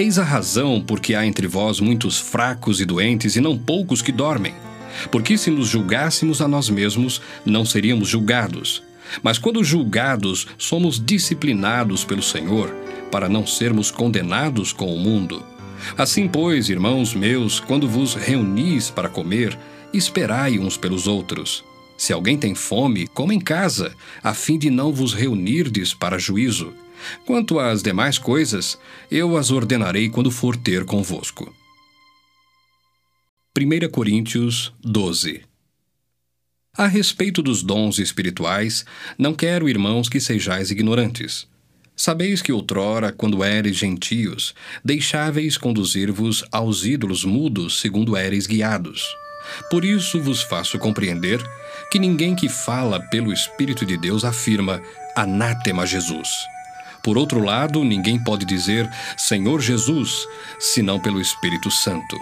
Eis a razão por que há entre vós muitos fracos e doentes, e não poucos que dormem. Porque se nos julgássemos a nós mesmos, não seríamos julgados. Mas quando julgados, somos disciplinados pelo Senhor, para não sermos condenados com o mundo. Assim, pois, irmãos meus, quando vos reunis para comer, esperai uns pelos outros. Se alguém tem fome, coma em casa, a fim de não vos reunirdes para juízo. Quanto às demais coisas, eu as ordenarei quando for ter convosco. 1 Coríntios 12 A respeito dos dons espirituais, não quero, irmãos, que sejais ignorantes. Sabeis que outrora, quando éreis gentios, deixáveis conduzir-vos aos ídolos mudos, segundo éreis guiados. Por isso vos faço compreender que ninguém que fala pelo Espírito de Deus afirma anátema Jesus. Por outro lado, ninguém pode dizer Senhor Jesus, senão pelo Espírito Santo.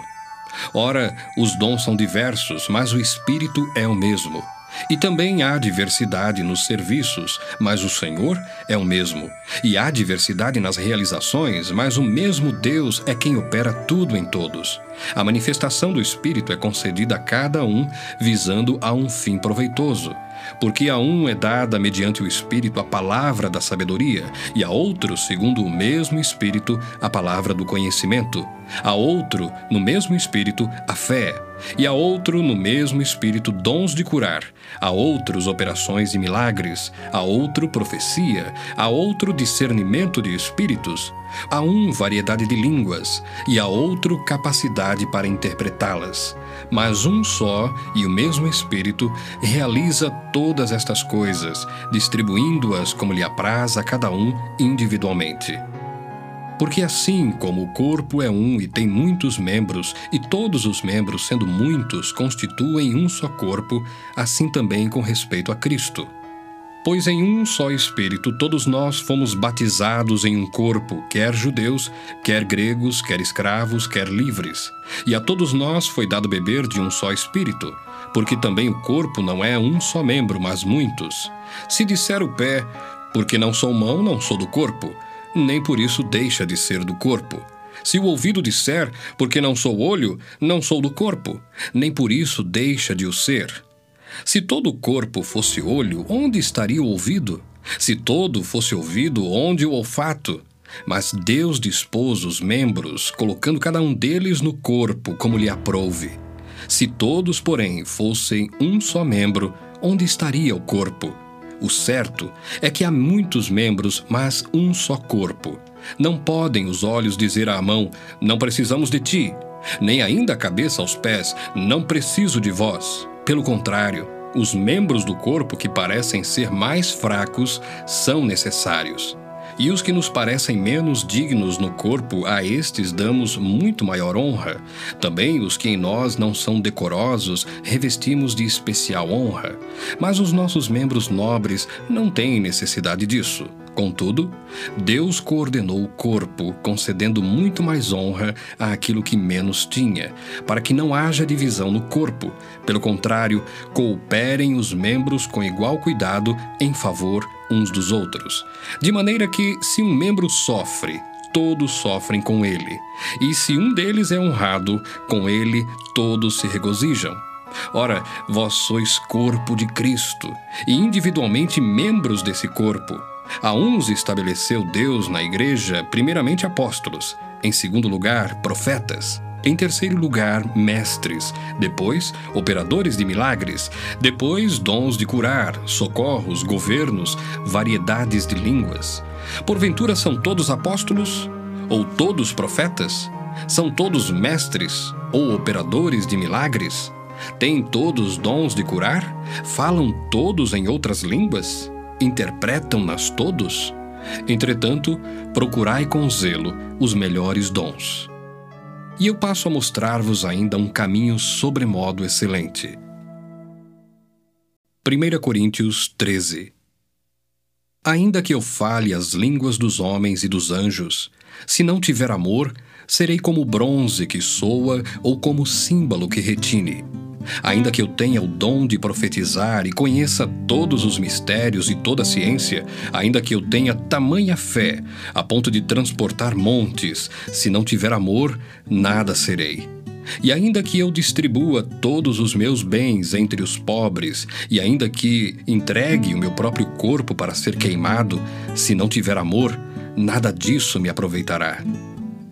Ora, os dons são diversos, mas o Espírito é o mesmo. E também há diversidade nos serviços, mas o Senhor é o mesmo. E há diversidade nas realizações, mas o mesmo Deus é quem opera tudo em todos. A manifestação do Espírito é concedida a cada um, visando a um fim proveitoso. Porque a um é dada mediante o Espírito a palavra da sabedoria, e a outro, segundo o mesmo Espírito, a palavra do conhecimento. A outro, no mesmo Espírito, a fé. E a outro, no mesmo espírito, dons de curar, a outros, operações e milagres, a outro, profecia, a outro, discernimento de espíritos, a um, variedade de línguas, e a outro, capacidade para interpretá-las. Mas um só e o mesmo Espírito realiza todas estas coisas, distribuindo-as como lhe apraz a cada um individualmente. Porque assim como o corpo é um e tem muitos membros, e todos os membros, sendo muitos, constituem um só corpo, assim também com respeito a Cristo. Pois em um só Espírito todos nós fomos batizados em um corpo, quer judeus, quer gregos, quer escravos, quer livres. E a todos nós foi dado beber de um só Espírito, porque também o corpo não é um só membro, mas muitos. Se disser o pé, porque não sou mão, não sou do corpo, nem por isso deixa de ser do corpo. Se o ouvido disser, porque não sou olho, não sou do corpo, nem por isso deixa de o ser. Se todo o corpo fosse olho, onde estaria o ouvido? Se todo fosse ouvido, onde o olfato? Mas Deus dispôs os membros, colocando cada um deles no corpo como lhe aprouve. Se todos, porém, fossem um só membro, onde estaria o corpo? O certo é que há muitos membros, mas um só corpo. Não podem os olhos dizer à mão: Não precisamos de ti, nem ainda a cabeça aos pés: Não preciso de vós. Pelo contrário, os membros do corpo que parecem ser mais fracos são necessários. E os que nos parecem menos dignos no corpo, a estes damos muito maior honra. Também os que em nós não são decorosos, revestimos de especial honra. Mas os nossos membros nobres não têm necessidade disso. Contudo, Deus coordenou o corpo, concedendo muito mais honra àquilo que menos tinha, para que não haja divisão no corpo. Pelo contrário, cooperem os membros com igual cuidado em favor uns dos outros. De maneira que, se um membro sofre, todos sofrem com ele. E se um deles é honrado, com ele todos se regozijam. Ora, vós sois corpo de Cristo, e individualmente membros desse corpo. A uns estabeleceu Deus na igreja, primeiramente apóstolos, em segundo lugar, profetas, em terceiro lugar, mestres, depois, operadores de milagres, depois, dons de curar, socorros, governos, variedades de línguas. Porventura são todos apóstolos? Ou todos profetas? São todos mestres ou operadores de milagres? Têm todos dons de curar? Falam todos em outras línguas? Interpretam-nas todos? Entretanto, procurai com zelo os melhores dons. E eu passo a mostrar-vos ainda um caminho sobremodo excelente. 1 Coríntios 13 Ainda que eu fale as línguas dos homens e dos anjos, se não tiver amor, serei como bronze que soa ou como símbolo que retine. Ainda que eu tenha o dom de profetizar e conheça todos os mistérios e toda a ciência, ainda que eu tenha tamanha fé a ponto de transportar montes, se não tiver amor, nada serei. E ainda que eu distribua todos os meus bens entre os pobres, e ainda que entregue o meu próprio corpo para ser queimado, se não tiver amor, nada disso me aproveitará.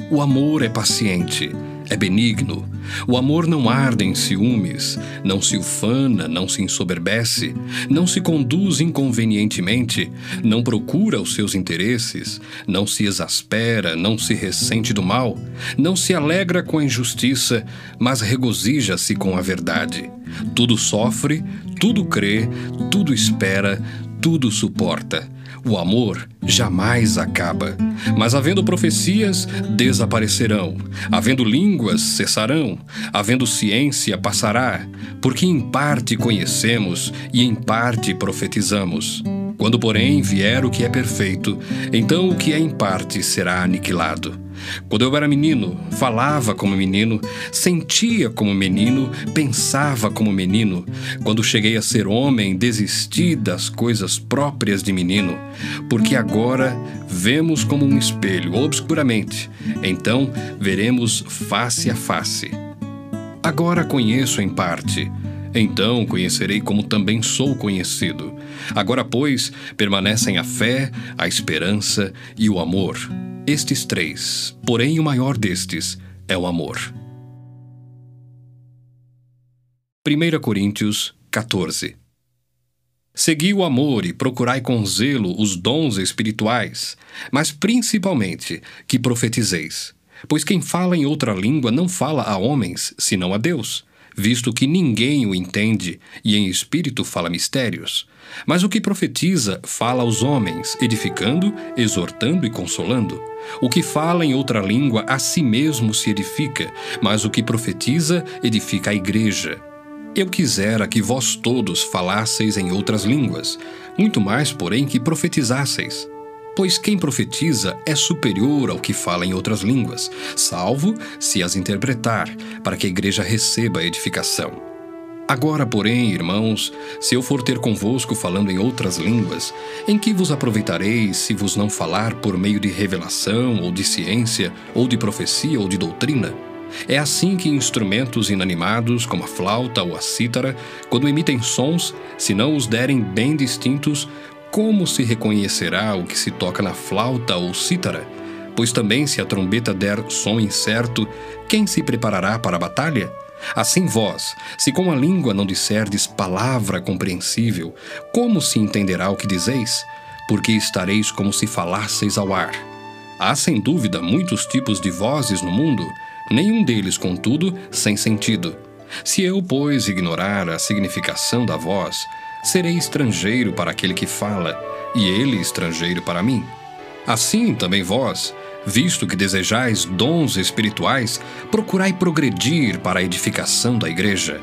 O amor é paciente é benigno. O amor não arde em ciúmes, não se ufana, não se ensoberbece, não se conduz inconvenientemente, não procura os seus interesses, não se exaspera, não se ressente do mal, não se alegra com a injustiça, mas regozija-se com a verdade. Tudo sofre, tudo crê, tudo espera, tudo suporta. O amor jamais acaba. Mas havendo profecias, desaparecerão. Havendo línguas, cessarão. Havendo ciência, passará. Porque em parte conhecemos e em parte profetizamos. Quando, porém, vier o que é perfeito, então o que é em parte será aniquilado. Quando eu era menino, falava como menino, sentia como menino, pensava como menino. Quando cheguei a ser homem, desisti das coisas próprias de menino, porque agora vemos como um espelho, obscuramente, então veremos face a face. Agora conheço em parte então conhecerei como também sou conhecido. Agora, pois, permanecem a fé, a esperança e o amor. Estes três, porém o maior destes é o amor. 1 Coríntios 14 Segui o amor e procurai com zelo os dons espirituais, mas principalmente que profetizeis. Pois quem fala em outra língua não fala a homens, senão a Deus visto que ninguém o entende e em espírito fala mistérios. Mas o que profetiza fala aos homens, edificando, exortando e consolando. O que fala em outra língua a si mesmo se edifica, mas o que profetiza edifica a igreja. Eu quisera que vós todos falasseis em outras línguas, muito mais, porém, que profetizasseis pois quem profetiza é superior ao que fala em outras línguas, salvo se as interpretar, para que a igreja receba a edificação. Agora, porém, irmãos, se eu for ter convosco falando em outras línguas, em que vos aproveitarei se vos não falar por meio de revelação, ou de ciência, ou de profecia, ou de doutrina? É assim que instrumentos inanimados, como a flauta ou a cítara, quando emitem sons, se não os derem bem distintos, como se reconhecerá o que se toca na flauta ou cítara? Pois também, se a trombeta der som incerto, quem se preparará para a batalha? Assim vós, se com a língua não disserdes palavra compreensível, como se entenderá o que dizeis? Porque estareis como se falasseis ao ar. Há sem dúvida muitos tipos de vozes no mundo, nenhum deles, contudo, sem sentido. Se eu, pois, ignorar a significação da voz, serei estrangeiro para aquele que fala, e ele estrangeiro para mim. Assim também vós, visto que desejais dons espirituais, procurai progredir para a edificação da igreja.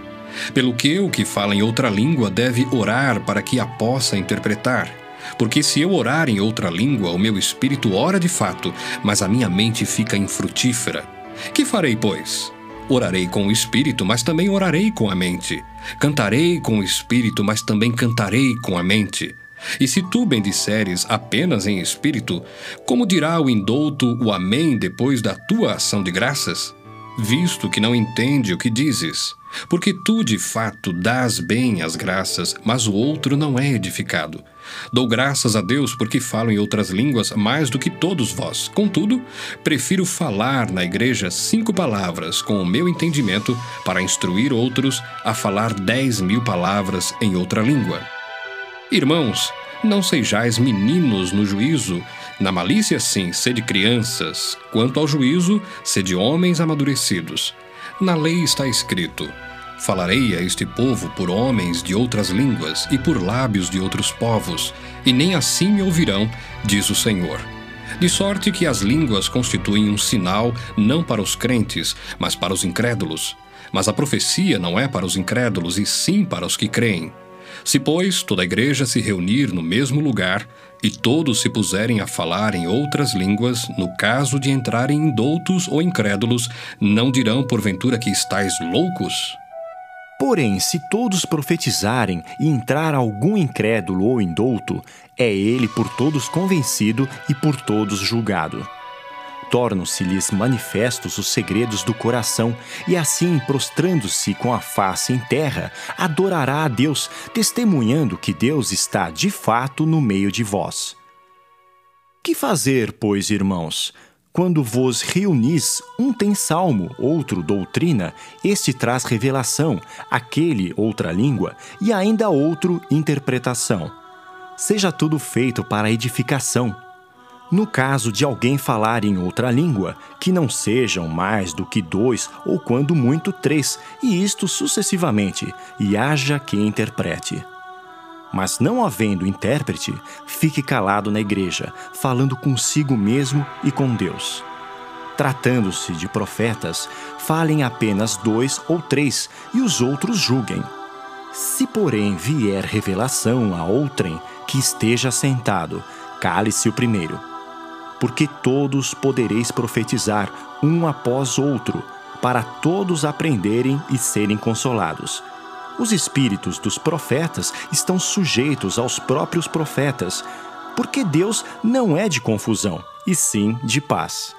Pelo que o que fala em outra língua deve orar para que a possa interpretar. Porque se eu orar em outra língua, o meu espírito ora de fato, mas a minha mente fica infrutífera. Que farei, pois? Orarei com o espírito, mas também orarei com a mente. Cantarei com o espírito, mas também cantarei com a mente. E se tu bendisseres apenas em espírito, como dirá o indouto o Amém depois da tua ação de graças? Visto que não entende o que dizes. Porque tu, de fato, dás bem as graças, mas o outro não é edificado. Dou graças a Deus porque falo em outras línguas mais do que todos vós. Contudo, prefiro falar na igreja cinco palavras com o meu entendimento para instruir outros a falar dez mil palavras em outra língua. Irmãos, não sejais meninos no juízo, na malícia sim, sede crianças, quanto ao juízo, sede homens amadurecidos. Na lei está escrito: Falarei a este povo por homens de outras línguas e por lábios de outros povos, e nem assim me ouvirão, diz o Senhor. De sorte que as línguas constituem um sinal não para os crentes, mas para os incrédulos. Mas a profecia não é para os incrédulos, e sim para os que creem. Se, pois, toda a igreja se reunir no mesmo lugar, e todos se puserem a falar em outras línguas, no caso de entrarem indoutos ou incrédulos, não dirão porventura que estáis loucos? Porém, se todos profetizarem e entrar algum incrédulo ou indouto, é ele por todos convencido e por todos julgado. Tornam-se-lhes manifestos os segredos do coração, e assim, prostrando-se com a face em terra, adorará a Deus, testemunhando que Deus está de fato no meio de vós. Que fazer, pois, irmãos? Quando vos reunis, um tem salmo, outro doutrina, este traz revelação, aquele outra língua, e ainda outro interpretação. Seja tudo feito para edificação. No caso de alguém falar em outra língua, que não sejam mais do que dois ou quando muito três, e isto sucessivamente, e haja quem interprete. Mas não havendo intérprete, fique calado na igreja, falando consigo mesmo e com Deus. Tratando-se de profetas, falem apenas dois ou três, e os outros julguem. Se, porém, vier revelação a outrem que esteja sentado, cale-se o primeiro. Porque todos podereis profetizar um após outro, para todos aprenderem e serem consolados. Os espíritos dos profetas estão sujeitos aos próprios profetas, porque Deus não é de confusão, e sim de paz.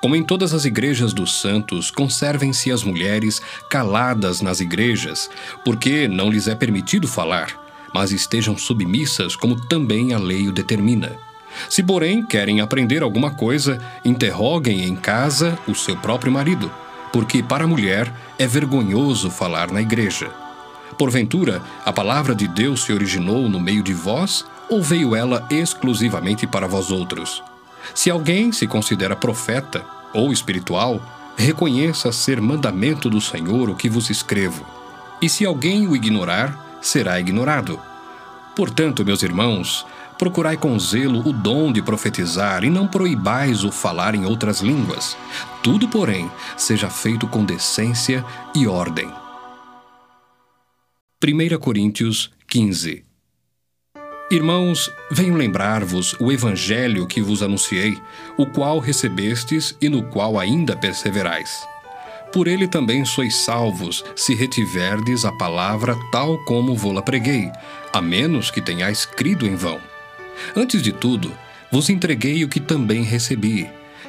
Como em todas as igrejas dos santos, conservem-se as mulheres caladas nas igrejas, porque não lhes é permitido falar, mas estejam submissas como também a lei o determina. Se, porém, querem aprender alguma coisa, interroguem em casa o seu próprio marido, porque para a mulher é vergonhoso falar na igreja. Porventura, a palavra de Deus se originou no meio de vós, ou veio ela exclusivamente para vós outros? Se alguém se considera profeta ou espiritual, reconheça ser mandamento do Senhor o que vos escrevo. E se alguém o ignorar, será ignorado. Portanto, meus irmãos, procurai com zelo o dom de profetizar e não proibais o falar em outras línguas. Tudo, porém, seja feito com decência e ordem. 1 Coríntios 15 Irmãos, venho lembrar-vos o evangelho que vos anunciei, o qual recebestes e no qual ainda perseverais. Por ele também sois salvos, se retiverdes a palavra tal como vô-la preguei, a menos que tenhais crido em vão. Antes de tudo, vos entreguei o que também recebi,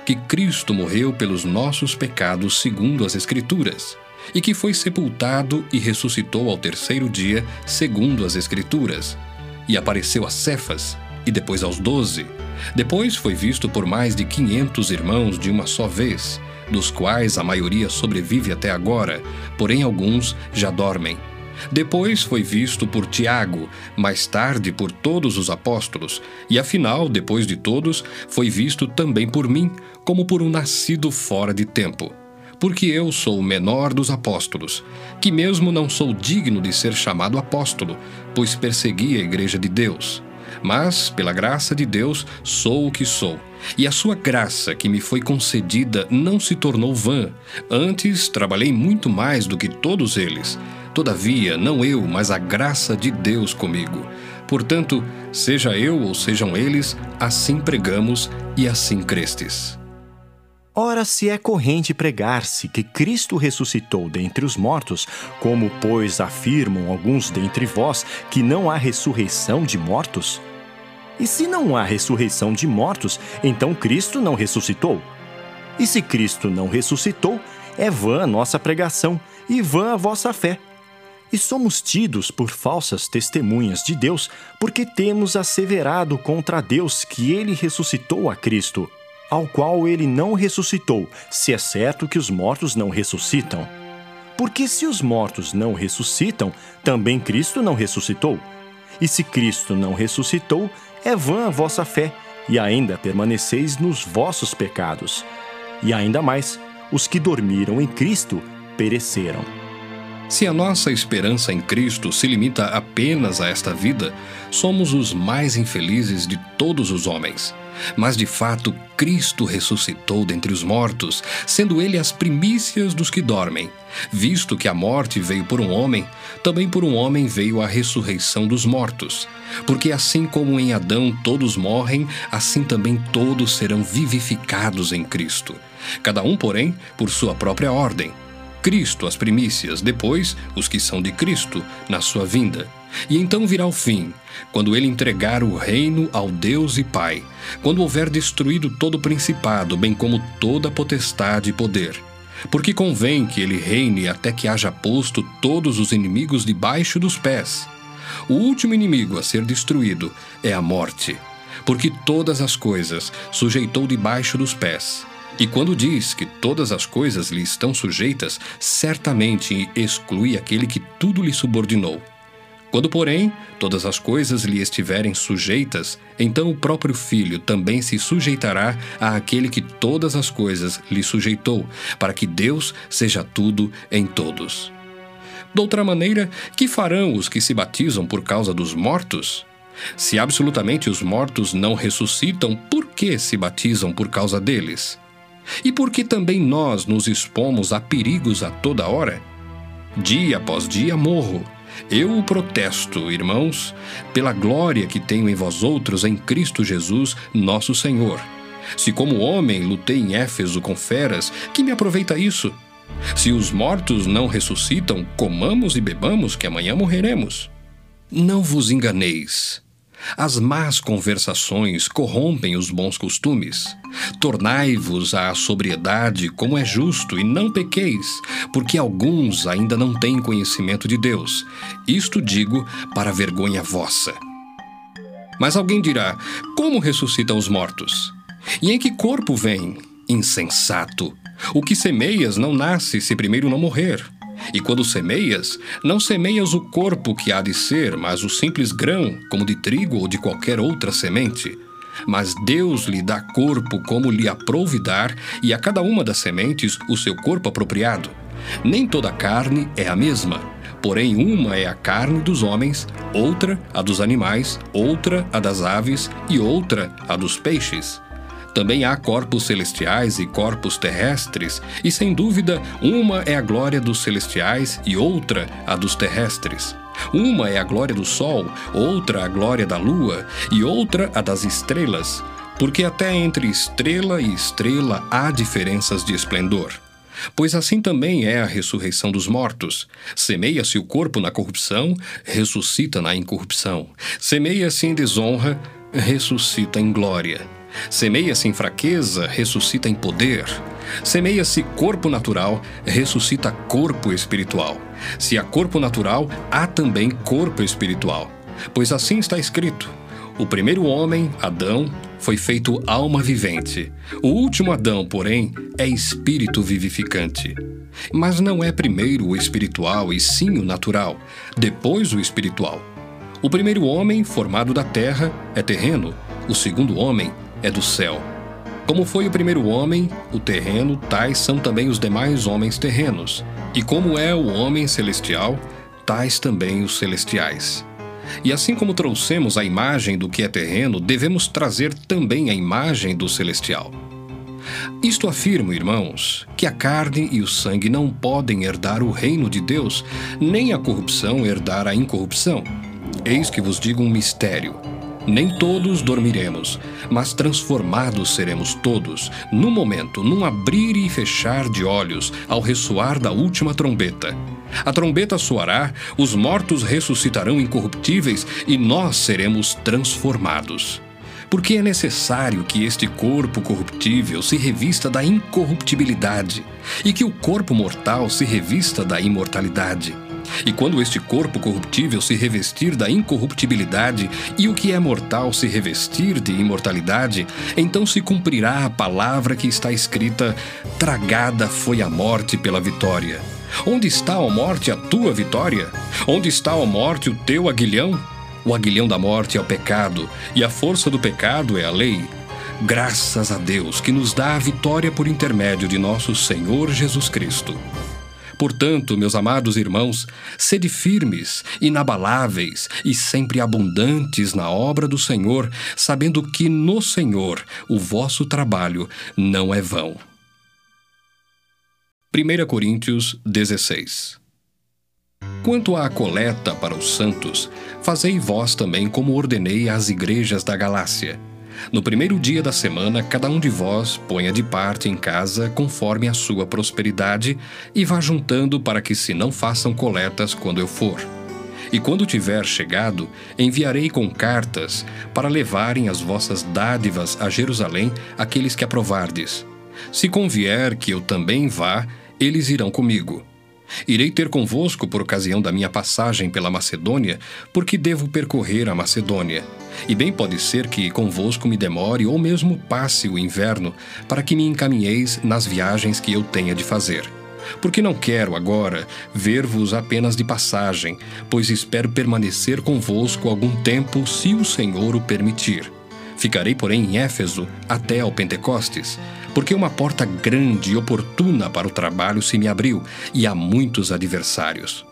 que Cristo morreu pelos nossos pecados segundo as Escrituras, e que foi sepultado e ressuscitou ao terceiro dia segundo as Escrituras e apareceu a Cefas, e depois aos doze. Depois foi visto por mais de quinhentos irmãos de uma só vez, dos quais a maioria sobrevive até agora, porém alguns já dormem. Depois foi visto por Tiago, mais tarde por todos os apóstolos, e afinal, depois de todos, foi visto também por mim, como por um nascido fora de tempo porque eu sou o menor dos apóstolos, que mesmo não sou digno de ser chamado apóstolo, pois persegui a igreja de Deus. Mas, pela graça de Deus, sou o que sou. E a sua graça que me foi concedida não se tornou vã. Antes, trabalhei muito mais do que todos eles. Todavia, não eu, mas a graça de Deus comigo. Portanto, seja eu ou sejam eles, assim pregamos e assim crestes. Ora, se é corrente pregar-se que Cristo ressuscitou dentre os mortos, como, pois, afirmam alguns dentre vós que não há ressurreição de mortos? E se não há ressurreição de mortos, então Cristo não ressuscitou? E se Cristo não ressuscitou, é vã a nossa pregação e vã a vossa fé. E somos tidos por falsas testemunhas de Deus, porque temos asseverado contra Deus que ele ressuscitou a Cristo ao qual ele não ressuscitou, se é certo que os mortos não ressuscitam. Porque se os mortos não ressuscitam, também Cristo não ressuscitou. E se Cristo não ressuscitou, é vã a vossa fé, e ainda permaneceis nos vossos pecados. E ainda mais, os que dormiram em Cristo pereceram. Se a nossa esperança em Cristo se limita apenas a esta vida, somos os mais infelizes de todos os homens. Mas de fato, Cristo ressuscitou dentre os mortos, sendo ele as primícias dos que dormem. Visto que a morte veio por um homem, também por um homem veio a ressurreição dos mortos. Porque assim como em Adão todos morrem, assim também todos serão vivificados em Cristo. Cada um, porém, por sua própria ordem. Cristo as primícias, depois os que são de Cristo, na sua vinda. E então virá o fim, quando ele entregar o reino ao Deus e Pai, quando houver destruído todo o principado, bem como toda potestade e poder. Porque convém que ele reine até que haja posto todos os inimigos debaixo dos pés. O último inimigo a ser destruído é a morte, porque todas as coisas sujeitou debaixo dos pés. E quando diz que todas as coisas lhe estão sujeitas, certamente exclui aquele que tudo lhe subordinou. Quando, porém, todas as coisas lhe estiverem sujeitas, então o próprio Filho também se sujeitará àquele que todas as coisas lhe sujeitou, para que Deus seja tudo em todos. De outra maneira, que farão os que se batizam por causa dos mortos? Se absolutamente os mortos não ressuscitam, por que se batizam por causa deles? E por que também nós nos expomos a perigos a toda hora? Dia após dia morro. Eu protesto, irmãos, pela glória que tenho em vós outros em Cristo Jesus, nosso Senhor. Se como homem lutei em Éfeso com feras, que me aproveita isso? Se os mortos não ressuscitam, comamos e bebamos, que amanhã morreremos. Não vos enganeis. As más conversações corrompem os bons costumes. Tornai-vos à sobriedade como é justo, e não pequeis, porque alguns ainda não têm conhecimento de Deus. Isto digo para vergonha vossa. Mas alguém dirá: Como ressuscitam os mortos? E em que corpo vem? Insensato! O que semeias não nasce se primeiro não morrer. E quando semeias, não semeias o corpo que há de ser, mas o simples grão, como de trigo ou de qualquer outra semente. Mas Deus lhe dá corpo como lhe aprouve dar, e a cada uma das sementes o seu corpo apropriado. Nem toda carne é a mesma, porém uma é a carne dos homens, outra a dos animais, outra a das aves e outra a dos peixes. Também há corpos celestiais e corpos terrestres, e sem dúvida, uma é a glória dos celestiais e outra a dos terrestres. Uma é a glória do sol, outra a glória da lua e outra a das estrelas, porque até entre estrela e estrela há diferenças de esplendor. Pois assim também é a ressurreição dos mortos. Semeia-se o corpo na corrupção, ressuscita na incorrupção. Semeia-se em desonra, ressuscita em glória. Semeia-se em fraqueza, ressuscita em poder. Semeia-se corpo natural, ressuscita corpo espiritual. Se há corpo natural, há também corpo espiritual. Pois assim está escrito: o primeiro homem, Adão, foi feito alma vivente. O último Adão, porém, é espírito vivificante. Mas não é primeiro o espiritual e sim o natural, depois o espiritual. O primeiro homem, formado da terra, é terreno. O segundo homem é do céu. Como foi o primeiro homem, o terreno, tais são também os demais homens terrenos. E como é o homem celestial, tais também os celestiais. E assim como trouxemos a imagem do que é terreno, devemos trazer também a imagem do celestial. Isto afirmo, irmãos, que a carne e o sangue não podem herdar o reino de Deus, nem a corrupção herdar a incorrupção. Eis que vos digo um mistério. Nem todos dormiremos, mas transformados seremos todos, num momento, num abrir e fechar de olhos, ao ressoar da última trombeta. A trombeta soará, os mortos ressuscitarão incorruptíveis e nós seremos transformados. Porque é necessário que este corpo corruptível se revista da incorruptibilidade e que o corpo mortal se revista da imortalidade. E quando este corpo corruptível se revestir da incorruptibilidade e o que é mortal se revestir de imortalidade, então se cumprirá a palavra que está escrita: Tragada foi a morte pela vitória. Onde está, a morte, a tua vitória? Onde está, a morte, o teu aguilhão? O aguilhão da morte é o pecado, e a força do pecado é a lei. Graças a Deus que nos dá a vitória por intermédio de nosso Senhor Jesus Cristo. Portanto, meus amados irmãos, sede firmes, inabaláveis e sempre abundantes na obra do Senhor, sabendo que no Senhor o vosso trabalho não é vão. 1 Coríntios 16 Quanto à coleta para os santos, fazei vós também como ordenei às igrejas da Galácia no primeiro dia da semana, cada um de vós ponha de parte em casa conforme a sua prosperidade e vá juntando para que se não façam coletas quando eu for. E quando tiver chegado, enviarei com cartas para levarem as vossas dádivas a Jerusalém aqueles que aprovardes. Se convier que eu também vá, eles irão comigo. Irei ter convosco por ocasião da minha passagem pela Macedônia, porque devo percorrer a Macedônia. E bem pode ser que convosco me demore ou mesmo passe o inverno, para que me encaminheis nas viagens que eu tenha de fazer. Porque não quero agora ver-vos apenas de passagem, pois espero permanecer convosco algum tempo, se o Senhor o permitir. Ficarei, porém, em Éfeso até ao Pentecostes, porque uma porta grande e oportuna para o trabalho se me abriu e há muitos adversários.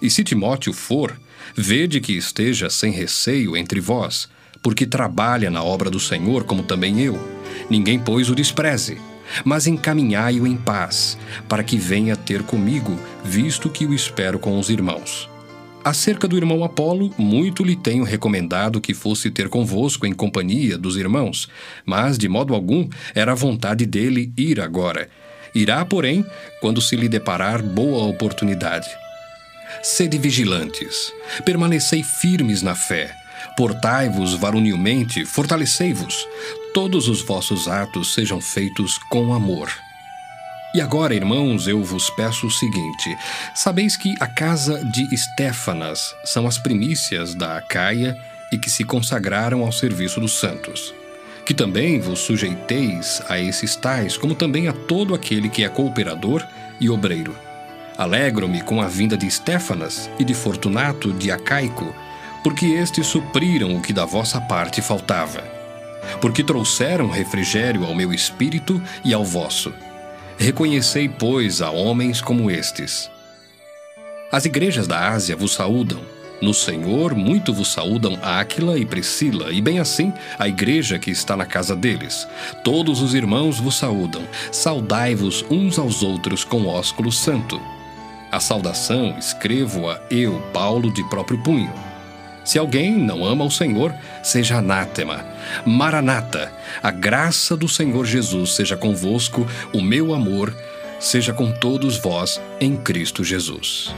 E se Timóteo for, vede que esteja sem receio entre vós, porque trabalha na obra do Senhor como também eu. Ninguém, pois, o despreze, mas encaminhai-o em paz, para que venha ter comigo, visto que o espero com os irmãos. Acerca do irmão Apolo, muito lhe tenho recomendado que fosse ter convosco em companhia dos irmãos, mas de modo algum era vontade dele ir agora. Irá, porém, quando se lhe deparar boa oportunidade. Sede vigilantes, permanecei firmes na fé, portai-vos varonilmente, fortalecei-vos, todos os vossos atos sejam feitos com amor. E agora, irmãos, eu vos peço o seguinte: sabeis que a casa de Estéfanas são as primícias da Acaia e que se consagraram ao serviço dos santos. Que também vos sujeiteis a esses tais, como também a todo aquele que é cooperador e obreiro. Alegro-me com a vinda de Estéfanas e de Fortunato de Acaico, porque estes supriram o que da vossa parte faltava. Porque trouxeram refrigério ao meu espírito e ao vosso Reconhecei, pois, a homens como estes. As igrejas da Ásia vos saúdam. No Senhor, muito vos saúdam Áquila e Priscila, e bem assim a igreja que está na casa deles. Todos os irmãos vos saúdam. Saudai-vos uns aos outros com ósculo santo. A saudação escrevo-a eu, Paulo, de próprio punho. Se alguém não ama o Senhor, seja anátema. Maranata, a graça do Senhor Jesus seja convosco, o meu amor seja com todos vós em Cristo Jesus.